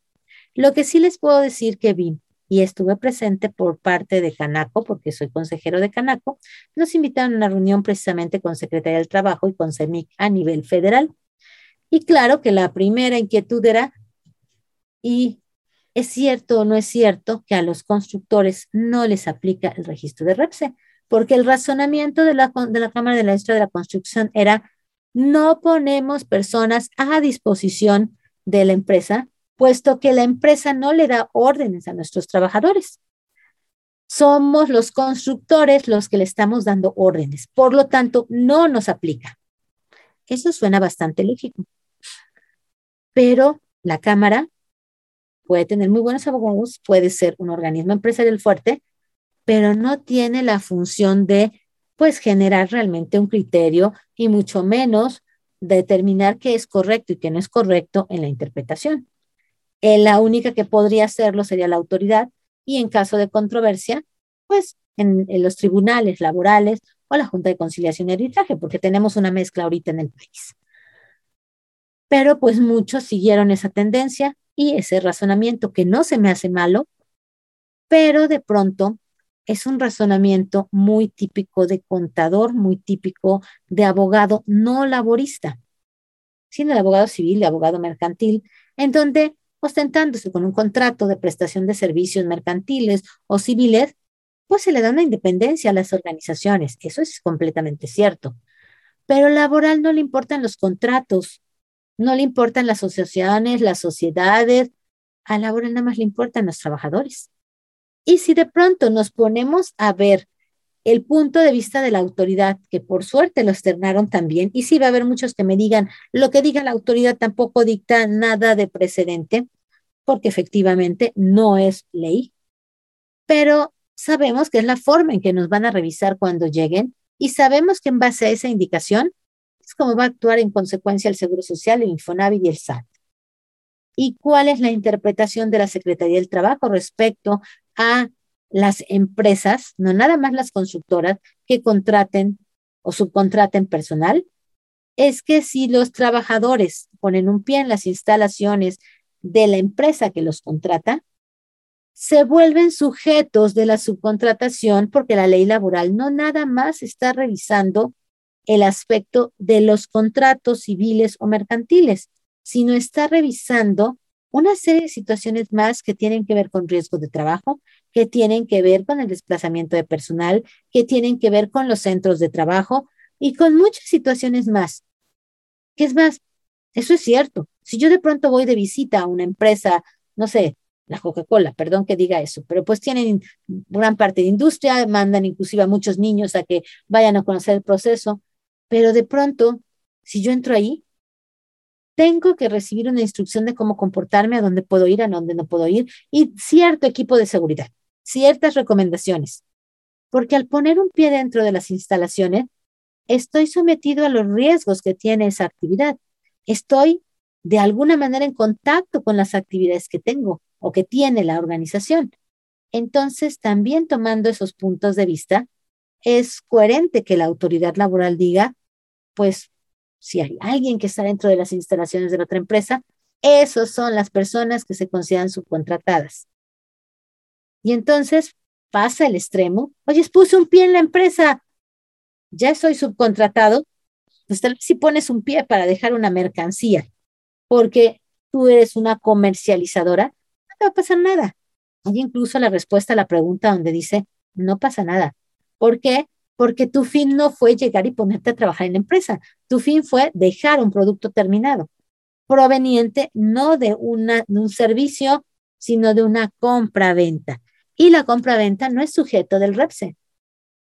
Lo que sí les puedo decir que vi y estuve presente por parte de Canaco, porque soy consejero de Canaco, nos invitaron a una reunión precisamente con Secretaría del Trabajo y con CEMIC a nivel federal. Y claro que la primera inquietud era, ¿y es cierto o no es cierto que a los constructores no les aplica el registro de REPSE? Porque el razonamiento de la, de la Cámara de la Industria de la Construcción era, no ponemos personas a disposición de la empresa, puesto que la empresa no le da órdenes a nuestros trabajadores. Somos los constructores los que le estamos dando órdenes, por lo tanto, no nos aplica. Eso suena bastante lógico. Pero la Cámara puede tener muy buenos abogados, puede ser un organismo empresarial fuerte, pero no tiene la función de, pues, generar realmente un criterio y mucho menos determinar qué es correcto y qué no es correcto en la interpretación. Eh, la única que podría hacerlo sería la autoridad y en caso de controversia, pues en, en, los tribunales laborales o la Junta de Conciliación y Arbitraje, porque tenemos una mezcla ahorita en el país. Pero pues muchos siguieron esa tendencia y ese razonamiento que no se me hace malo, pero de pronto es un razonamiento muy típico de contador, muy típico de abogado no laborista, sino de abogado civil, de abogado mercantil, en donde ostentándose con un contrato de prestación de servicios mercantiles o civiles, pues se le da una independencia a las organizaciones. Eso es completamente cierto. Pero laboral no le importan los contratos, no le importan las asociaciones, las sociedades, a laboral nada más le importan los trabajadores. Y si de pronto nos ponemos a ver el punto de vista de la autoridad, que por suerte lo externaron también, y sí va a haber muchos que me digan, lo que diga la autoridad tampoco dicta nada de precedente, porque efectivamente no es ley, pero sabemos que es la forma en que nos van a revisar cuando lleguen y sabemos que en base a esa indicación es como va a actuar en consecuencia el Seguro Social, el Infonavit y el SAT. ¿Y cuál es la interpretación de la Secretaría del Trabajo respecto a las empresas, no nada más las constructoras, que contraten o subcontraten personal, es que si los trabajadores ponen un pie en las instalaciones de la empresa que los contrata, se vuelven sujetos de la subcontratación porque la ley laboral no nada más está revisando el aspecto de los contratos civiles o mercantiles, sino está revisando una serie de situaciones más que tienen que ver con riesgos de trabajo, que tienen que ver con el desplazamiento de personal, que tienen que ver con los centros de trabajo y con muchas situaciones más. ¿Qué es más? Eso es cierto. Si yo de pronto voy de visita a una empresa, no sé, la Coca-Cola, perdón que diga eso, pero pues tienen gran parte de industria, mandan inclusive a muchos niños a que vayan a conocer el proceso, pero de pronto, si yo entro ahí, tengo que recibir una instrucción de cómo comportarme, a dónde puedo ir, a dónde no puedo ir, y cierto equipo de seguridad, ciertas recomendaciones. Porque al poner un pie dentro de las instalaciones, estoy sometido a los riesgos que tiene esa actividad. Estoy de alguna manera en contacto con las actividades que tengo o que tiene la organización. Entonces, también tomando esos puntos de vista, es coherente que la autoridad laboral diga, pues si hay alguien que está dentro de las instalaciones de la otra empresa, esas son las personas que se consideran subcontratadas. Y entonces pasa el extremo, oye, puse un pie en la empresa, ya soy subcontratado, pues si pones un pie para dejar una mercancía, porque tú eres una comercializadora, no te va a pasar nada. Hay incluso la respuesta a la pregunta donde dice, no pasa nada. ¿Por qué? porque tu fin no fue llegar y ponerte a trabajar en la empresa, tu fin fue dejar un producto terminado, proveniente no de, una, de un servicio, sino de una compra-venta. Y la compra-venta no es sujeto del REPSE.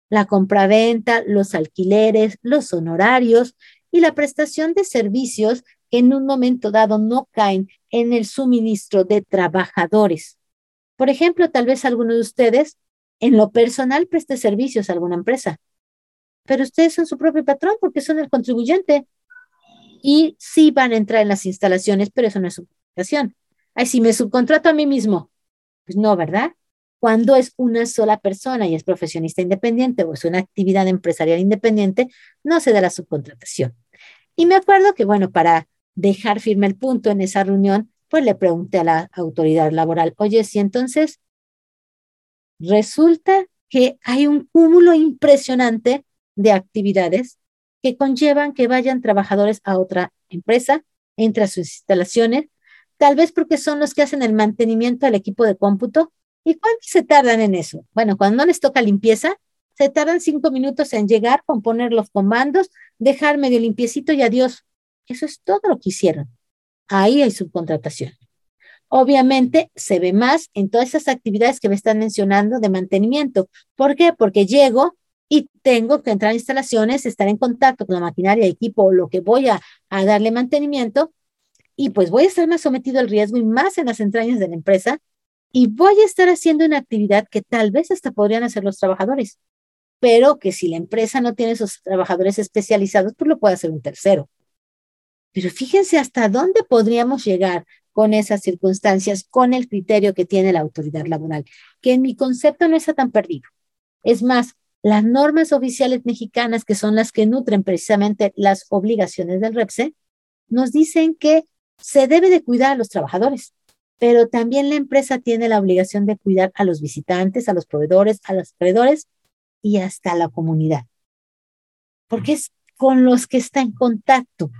La compra-venta, los alquileres, los honorarios y la prestación de servicios que en un momento dado no caen en el suministro de trabajadores. Por ejemplo, tal vez alguno de ustedes en lo personal preste servicios a alguna empresa, pero ustedes son su propio patrón porque son el contribuyente y sí van a entrar en las instalaciones, pero eso no es subcontratación. Ay, si me subcontrato a mí mismo, pues no, ¿verdad? Cuando es una sola persona y es profesionista independiente o es una actividad empresarial independiente, no se da la subcontratación. Y me acuerdo que, bueno, para dejar firme el punto en esa reunión, pues le pregunté a la autoridad laboral, oye, si entonces Resulta que hay un cúmulo impresionante de actividades que conllevan que vayan trabajadores a otra empresa, entre a sus instalaciones, tal vez porque son los que hacen el mantenimiento al equipo de cómputo. ¿Y cuánto se tardan en eso? Bueno, cuando no les toca limpieza, se tardan cinco minutos en llegar, componer los comandos, dejar medio limpiecito y adiós. Eso es todo lo que hicieron. Ahí hay subcontratación. Obviamente se ve más en todas esas actividades que me están mencionando de mantenimiento. ¿Por qué? Porque llego y tengo que entrar a instalaciones, estar en contacto con la maquinaria, equipo lo que voy a, a darle mantenimiento y pues voy a estar más sometido al riesgo y más en las entrañas de la empresa y voy a estar haciendo una actividad que tal vez hasta podrían hacer los trabajadores, pero que si la empresa no tiene esos trabajadores especializados, pues lo puede hacer un tercero. Pero fíjense hasta dónde podríamos llegar con esas circunstancias, con el criterio que tiene la autoridad laboral, que en mi concepto no está tan perdido. Es más, las normas oficiales mexicanas, que son las que nutren precisamente las obligaciones del REPSE, nos dicen que se debe de cuidar a los trabajadores, pero también la empresa tiene la obligación de cuidar a los visitantes, a los proveedores, a los acreedores y hasta a la comunidad, porque es con los que está en contacto.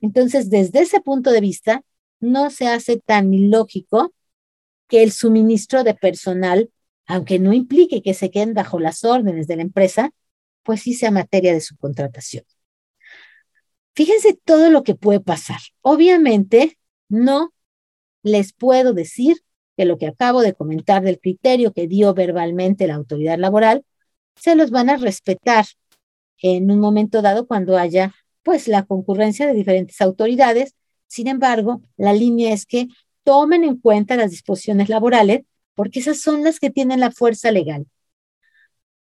Entonces, desde ese punto de vista, no se hace tan ilógico que el suministro de personal, aunque no implique que se queden bajo las órdenes de la empresa, pues sí sea materia de subcontratación. Fíjense todo lo que puede pasar. Obviamente, no les puedo decir que lo que acabo de comentar del criterio que dio verbalmente la autoridad laboral, se los van a respetar en un momento dado cuando haya pues la concurrencia de diferentes autoridades sin embargo, la línea es que tomen en cuenta las disposiciones laborales porque esas son las que tienen la fuerza legal.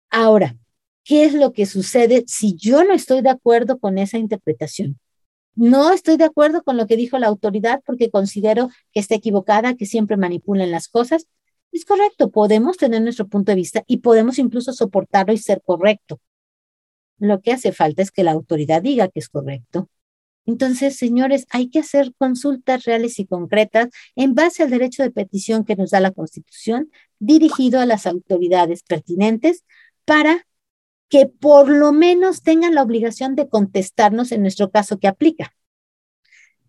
Ahora, ¿qué es lo que sucede si yo no estoy de acuerdo con esa interpretación? No estoy de acuerdo con lo que dijo la autoridad porque considero que está equivocada, que siempre manipulan las cosas. Es correcto, podemos tener nuestro punto de vista y podemos incluso soportarlo y ser correcto. Lo que hace falta es que la autoridad diga que es correcto. Entonces, señores, hay que hacer consultas reales y concretas en base al derecho de petición que nos da la Constitución, dirigido a las autoridades pertinentes para que por lo menos tengan la obligación de contestarnos en nuestro caso que aplica.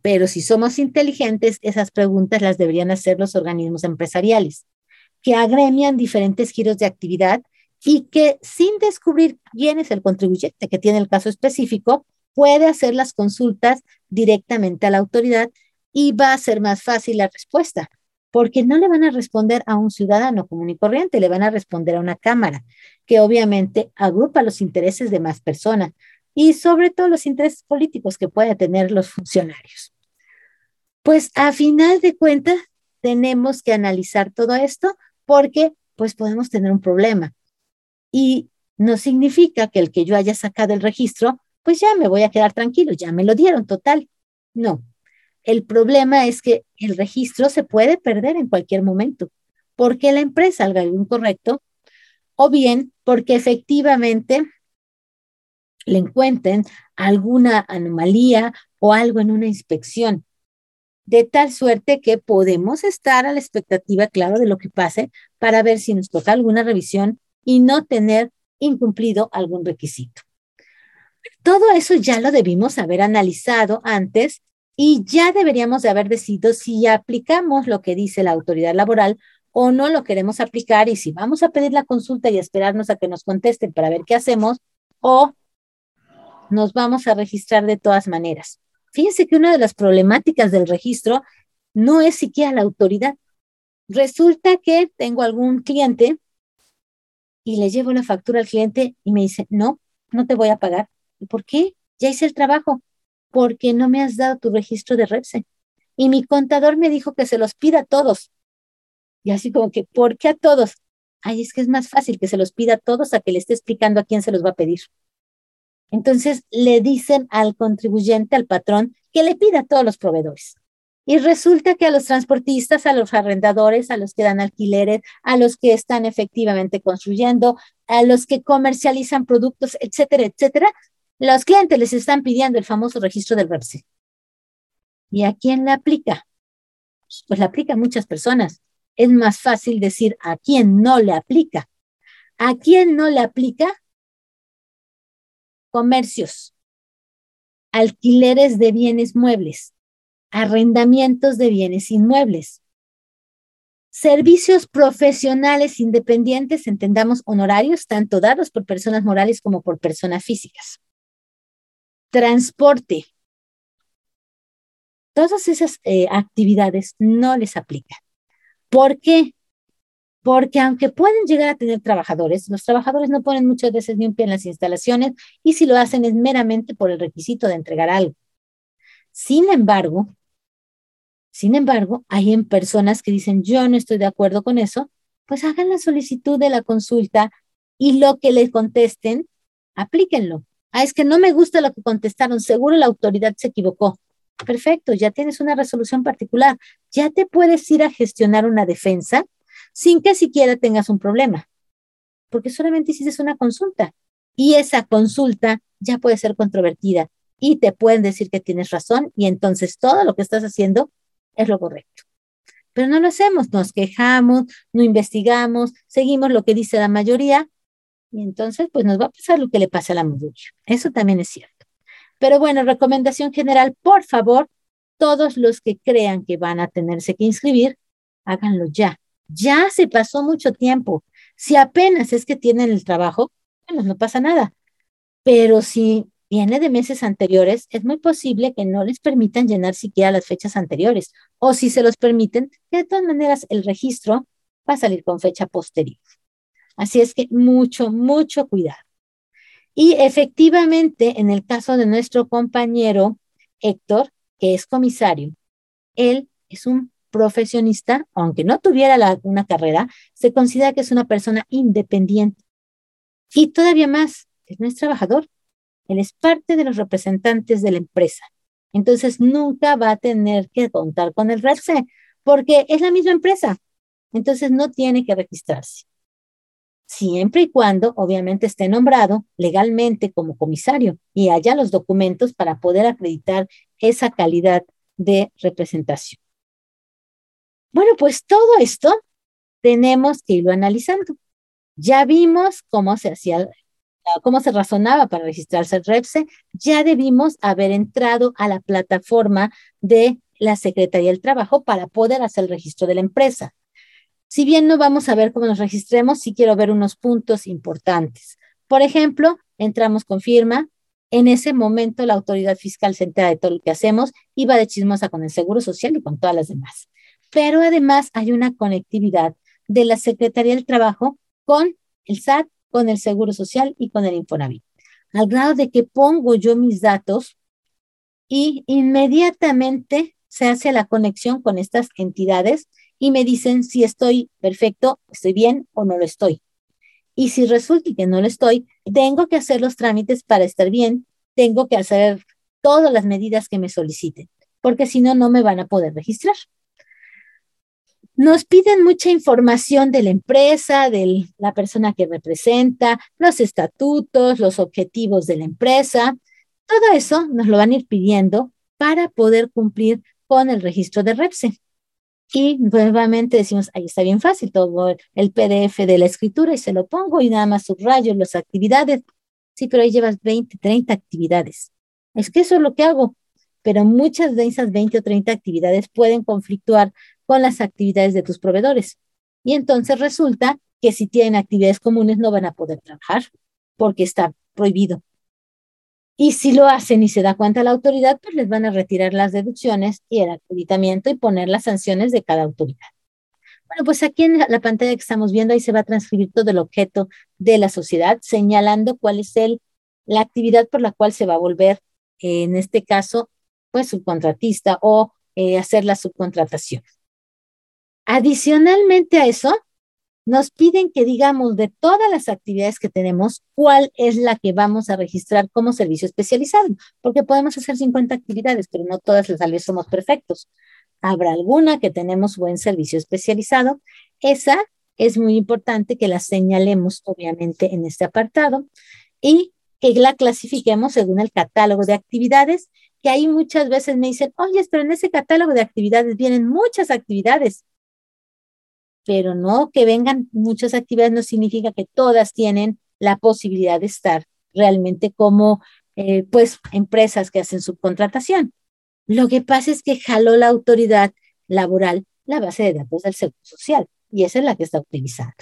Pero si somos inteligentes, esas preguntas las deberían hacer los organismos empresariales, que agremian diferentes giros de actividad y que sin descubrir quién es el contribuyente que tiene el caso específico, puede hacer las consultas directamente a la autoridad y va a ser más fácil la respuesta, porque no le van a responder a un ciudadano común y corriente, le van a responder a una cámara, que obviamente agrupa los intereses de más personas y sobre todo los intereses políticos que pueden tener los funcionarios. Pues a final de cuentas, tenemos que analizar todo esto porque pues podemos tener un problema. Y no significa que el que yo haya sacado el registro pues ya me voy a quedar tranquilo, ya me lo dieron, total. No, el problema es que el registro se puede perder en cualquier momento, porque la empresa haga algo incorrecto, o bien porque efectivamente le encuentren alguna anomalía o algo en una inspección, de tal suerte que podemos estar a la expectativa, claro, de lo que pase para ver si nos toca alguna revisión y no tener incumplido algún requisito. Todo eso ya lo debimos haber analizado antes y ya deberíamos de haber decidido si aplicamos lo que dice la autoridad laboral o no lo queremos aplicar y si vamos a pedir la consulta y esperarnos a que nos contesten para ver qué hacemos o nos vamos a registrar de todas maneras. Fíjense que una de las problemáticas del registro no es siquiera la autoridad. Resulta que tengo algún cliente y le llevo la factura al cliente y me dice, no, no te voy a pagar. ¿Por qué? Ya hice el trabajo. Porque no me has dado tu registro de REPSE. Y mi contador me dijo que se los pida a todos. Y así como que, ¿por qué a todos? Ay, es que es más fácil que se los pida a todos a que le esté explicando a quién se los va a pedir. Entonces le dicen al contribuyente, al patrón, que le pida a todos los proveedores. Y resulta que a los transportistas, a los arrendadores, a los que dan alquileres, a los que están efectivamente construyendo, a los que comercializan productos, etcétera, etcétera, los clientes les están pidiendo el famoso registro del REPSE. ¿Y a quién le aplica? Pues le aplica a muchas personas. Es más fácil decir a quién no le aplica. ¿A quién no le aplica? Comercios, alquileres de bienes muebles, arrendamientos de bienes inmuebles, servicios profesionales independientes, entendamos honorarios, tanto dados por personas morales como por personas físicas transporte. Todas esas eh, actividades no les aplican. ¿Por qué? Porque aunque pueden llegar a tener trabajadores, los trabajadores no ponen muchas veces ni un pie en las instalaciones y si lo hacen es meramente por el requisito de entregar algo. Sin embargo, sin embargo, hay en personas que dicen, yo no estoy de acuerdo con eso, pues hagan la solicitud de la consulta y lo que les contesten, aplíquenlo. Ah, es que no me gusta lo que contestaron, seguro la autoridad se equivocó. Perfecto, ya tienes una resolución particular, ya te puedes ir a gestionar una defensa sin que siquiera tengas un problema, porque solamente hiciste una consulta y esa consulta ya puede ser controvertida y te pueden decir que tienes razón y entonces todo lo que estás haciendo es lo correcto. Pero no lo hacemos, nos quejamos, no investigamos, seguimos lo que dice la mayoría y entonces, pues nos va a pasar lo que le pasa a la mayoría. Eso también es cierto. Pero bueno, recomendación general, por favor, todos los que crean que van a tenerse que inscribir, háganlo ya. Ya se pasó mucho tiempo. Si apenas es que tienen el trabajo, bueno, no pasa nada. Pero si viene de meses anteriores, es muy posible que no les permitan llenar siquiera las fechas anteriores. O si se los permiten, de todas maneras el registro va a salir con fecha posterior. Así es que mucho, mucho cuidado. Y efectivamente, en el caso de nuestro compañero Héctor, que es comisario, él es un profesionista, aunque no tuviera una carrera, se considera que es una persona independiente. Y todavía más, es no es trabajador, él es parte de los representantes de la empresa. Entonces nunca va a tener que contar con el REPSE, porque es la misma empresa. Entonces no tiene que registrarse siempre y cuando obviamente esté nombrado legalmente como comisario y haya los documentos para poder acreditar esa calidad de representación. Bueno, pues todo esto tenemos que irlo analizando. Ya vimos cómo se hacía cómo se razonaba para registrarse el REPSE, ya debimos haber entrado a la plataforma de la Secretaría del Trabajo para poder hacer el registro de la empresa. Si bien no vamos a ver cómo nos registremos, sí quiero ver unos puntos importantes. Por ejemplo, entramos con firma. En ese momento la autoridad fiscal se entera de todo lo que hacemos y va de chismosa con el Seguro Social y con todas las demás. Pero además hay una conectividad de la Secretaría del Trabajo con el SAT, con el Seguro Social y con el Infonavit. Al grado de que pongo yo mis datos y inmediatamente se hace la conexión con estas entidades y me dicen si estoy perfecto, estoy bien o no lo estoy. Y si resulta que no lo estoy, tengo que hacer los trámites para estar bien, tengo que hacer todas las medidas que me soliciten, porque si no, no me van a poder registrar. Nos piden mucha información de la empresa, de la persona que representa, los estatutos, los objetivos de la empresa. Todo eso nos lo van a ir pidiendo para poder cumplir con el registro de REPSE. Y nuevamente decimos, ahí está bien fácil, todo el PDF de la escritura y se lo pongo y nada más subrayo las actividades. Sí, pero ahí llevas 20, 30 actividades. Es que eso es lo que hago, pero muchas de esas 20 o 30 actividades pueden conflictuar con las actividades de tus proveedores. Y entonces resulta que si tienen actividades comunes no van a poder trabajar porque está prohibido. Y si lo hacen y se da cuenta la autoridad, pues les van a retirar las deducciones y el acreditamiento y poner las sanciones de cada autoridad. Bueno, pues aquí en la pantalla que estamos viendo, ahí se va a transcribir todo el objeto de la sociedad, señalando cuál es el, la actividad por la cual se va a volver, en este caso, pues subcontratista o eh, hacer la subcontratación. Adicionalmente a eso, nos piden que digamos de todas las actividades que tenemos, cuál es la que vamos a registrar como servicio especializado, porque podemos hacer 50 actividades, pero no todas las vez somos perfectos. Habrá alguna que tenemos buen servicio especializado. Esa es muy importante que la señalemos, obviamente, en este apartado y que la clasifiquemos según el catálogo de actividades, que ahí muchas veces me dicen, oye, pero en ese catálogo de actividades vienen muchas actividades pero no que vengan muchas actividades no significa que todas tienen la posibilidad de estar realmente como eh, pues empresas que hacen subcontratación. Lo que pasa es que jaló la autoridad laboral la base de datos del Seguro Social y esa es la que está utilizando.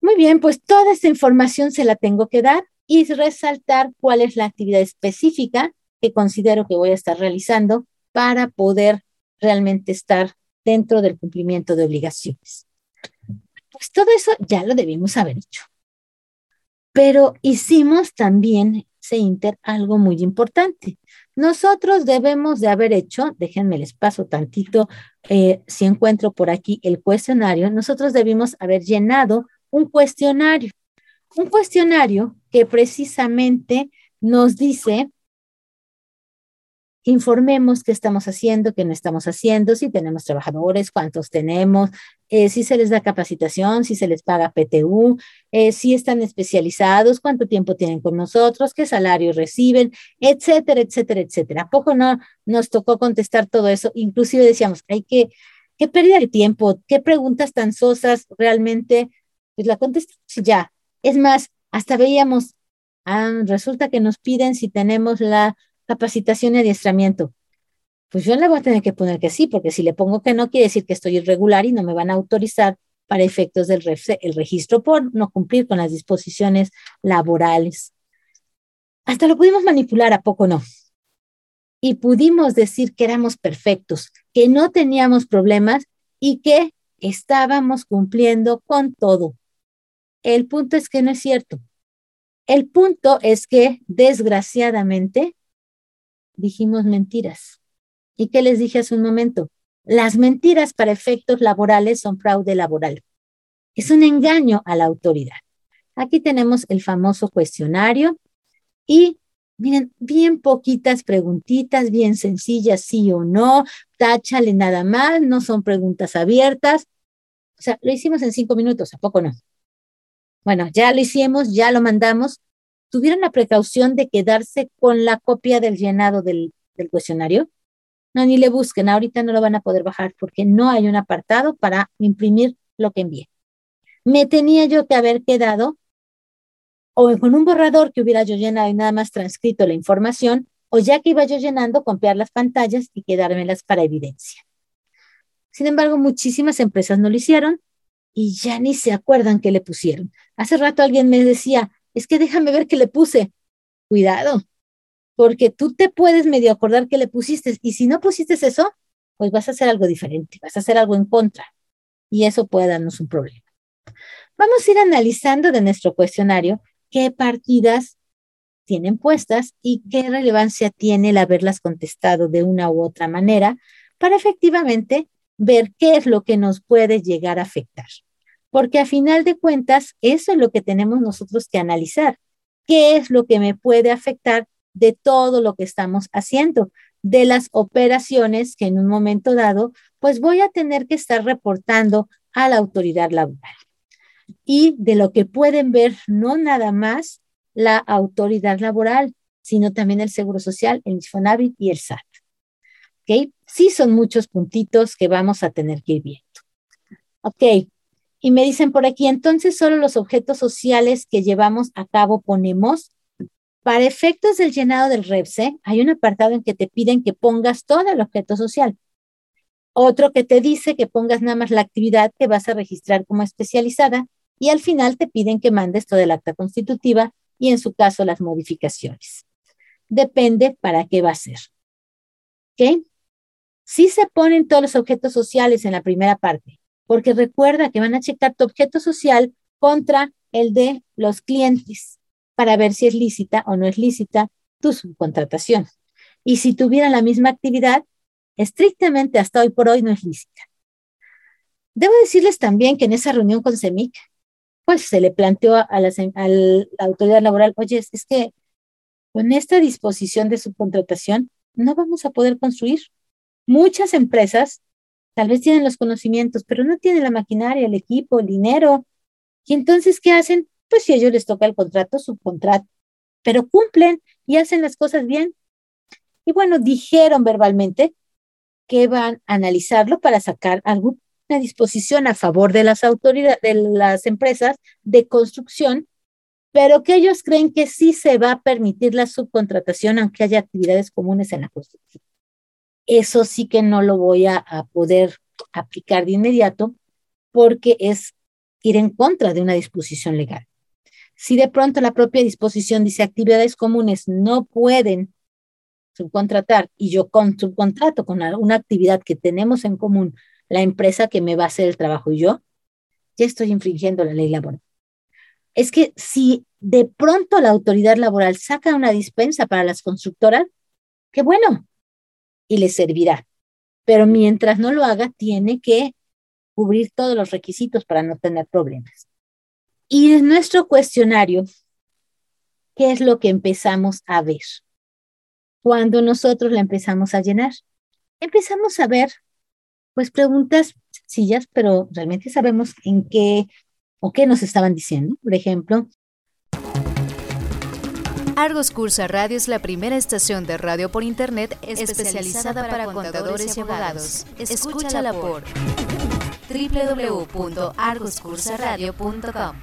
Muy bien, pues toda esta información se la tengo que dar y resaltar cuál es la actividad específica que considero que voy a estar realizando para poder realmente estar dentro del cumplimiento de obligaciones. Pues todo eso ya lo debimos haber hecho. Pero hicimos también, se inter, algo muy importante. Nosotros debemos de haber hecho, déjenme les paso tantito, eh, si encuentro por aquí el cuestionario, nosotros debimos haber llenado un cuestionario. Un cuestionario que precisamente nos dice informemos qué estamos haciendo, qué no estamos haciendo, si tenemos trabajadores, cuántos tenemos, eh, si se les da capacitación, si se les paga PTU, eh, si están especializados, cuánto tiempo tienen con nosotros, qué salario reciben, etcétera, etcétera, etcétera. ¿A poco no nos tocó contestar todo eso? Inclusive decíamos, hay que, qué pérdida de tiempo, qué preguntas tan sosas realmente, pues la contestamos ya. Es más, hasta veíamos, ah, resulta que nos piden si tenemos la capacitación y adiestramiento. Pues yo le voy a tener que poner que sí, porque si le pongo que no, quiere decir que estoy irregular y no me van a autorizar para efectos del el registro por no cumplir con las disposiciones laborales. Hasta lo pudimos manipular, ¿a poco no? Y pudimos decir que éramos perfectos, que no teníamos problemas y que estábamos cumpliendo con todo. El punto es que no es cierto. El punto es que, desgraciadamente, dijimos mentiras. ¿Y qué les dije hace un momento? Las mentiras para efectos laborales son fraude laboral. Es un engaño a la autoridad. Aquí tenemos el famoso cuestionario y miren, bien poquitas preguntitas, bien sencillas, sí o no, táchale nada más, no son preguntas abiertas. O sea, lo hicimos en cinco minutos, ¿a poco no? Bueno, ya lo hicimos, ya lo mandamos, tuvieron la precaución de quedarse con la copia del llenado del, cuestionario. No, ni le busquen, ahorita no lo van a poder bajar porque no hay un apartado para imprimir lo que envié. Me tenía yo que haber quedado o con un borrador que hubiera yo llenado y nada más transcrito la información, o ya que iba yo llenando, copiar las pantallas y quedármelas para evidencia. Sin embargo, muchísimas empresas no lo hicieron y ya ni se acuerdan qué le pusieron. Hace rato alguien me decía, es que déjame ver qué le puse. Cuidado, porque tú te puedes medio acordar qué le pusiste y si no pusiste eso, pues vas a hacer algo diferente, vas a hacer algo en contra y eso puede darnos un problema. Vamos a ir analizando de nuestro cuestionario qué partidas tienen puestas y qué relevancia tiene el haberlas contestado de una u otra manera para efectivamente ver qué es lo que nos puede llegar a afectar. Porque a final de cuentas, eso es lo que tenemos nosotros que analizar. ¿Qué es lo que me puede afectar de todo lo que estamos haciendo? De las operaciones que en un momento dado, pues voy a tener que estar reportando a la autoridad laboral. Y de lo que pueden ver no nada más la autoridad laboral, sino también el Seguro Social, el Infonavit y el SAT. ¿Ok? Sí son muchos puntitos que vamos a tener que ir viendo. Ok. Y me dicen por aquí, entonces solo los objetos sociales que llevamos a cabo ponemos. Para efectos del llenado del REPSE, hay un apartado en que te piden que pongas todo el objeto social. Otro que te dice que pongas nada más la actividad que vas a registrar como especializada y al final te piden que mandes todo el acta constitutiva y en su caso las modificaciones. Depende para qué va a ser. ¿Ok? Sí se ponen todos los objetos sociales en la primera parte, porque recuerda que van a checar tu objeto social contra el de los clientes para ver si es lícita o no es lícita tu subcontratación. Y si tuvieran la misma actividad, estrictamente hasta hoy por hoy no es lícita. Debo decirles también que en esa reunión con CEMIC, pues se le planteó a la, autoridad laboral, oye, es que con esta disposición de subcontratación no vamos a poder construir. Muchas empresas tal vez tienen los conocimientos, pero no tienen la maquinaria, el equipo, el dinero. Y entonces, ¿qué hacen? Pues si a ellos les toca el contrato, subcontrato, pero cumplen y hacen las cosas bien. Y bueno, dijeron verbalmente que van a analizarlo para sacar algo disposición a favor de las autoridades, de las empresas de construcción, pero que ellos creen que sí se va a permitir la subcontratación aunque haya actividades comunes en la construcción. Eso sí que no lo voy a, poder aplicar de inmediato porque es ir en contra de una disposición legal. Si de pronto la propia disposición dice actividades comunes no pueden subcontratar y yo con subcontrato con una actividad que tenemos en común la empresa que me va a hacer el trabajo y yo, ya estoy infringiendo la ley laboral. Es que si de pronto la autoridad laboral saca una dispensa para las constructoras, qué bueno, y le servirá. Pero mientras no lo haga, tiene que cubrir todos los requisitos para no tener problemas. Y en nuestro cuestionario, ¿qué es lo que empezamos a ver? Cuando nosotros la empezamos a llenar, empezamos a ver pues preguntas sencillas, pero realmente sabemos en qué o qué nos estaban diciendo. Por ejemplo, Argos Cursa Radio es la primera estación de radio por internet especializada para contadores y abogados. Escúchala por www.argoscursaradio.com.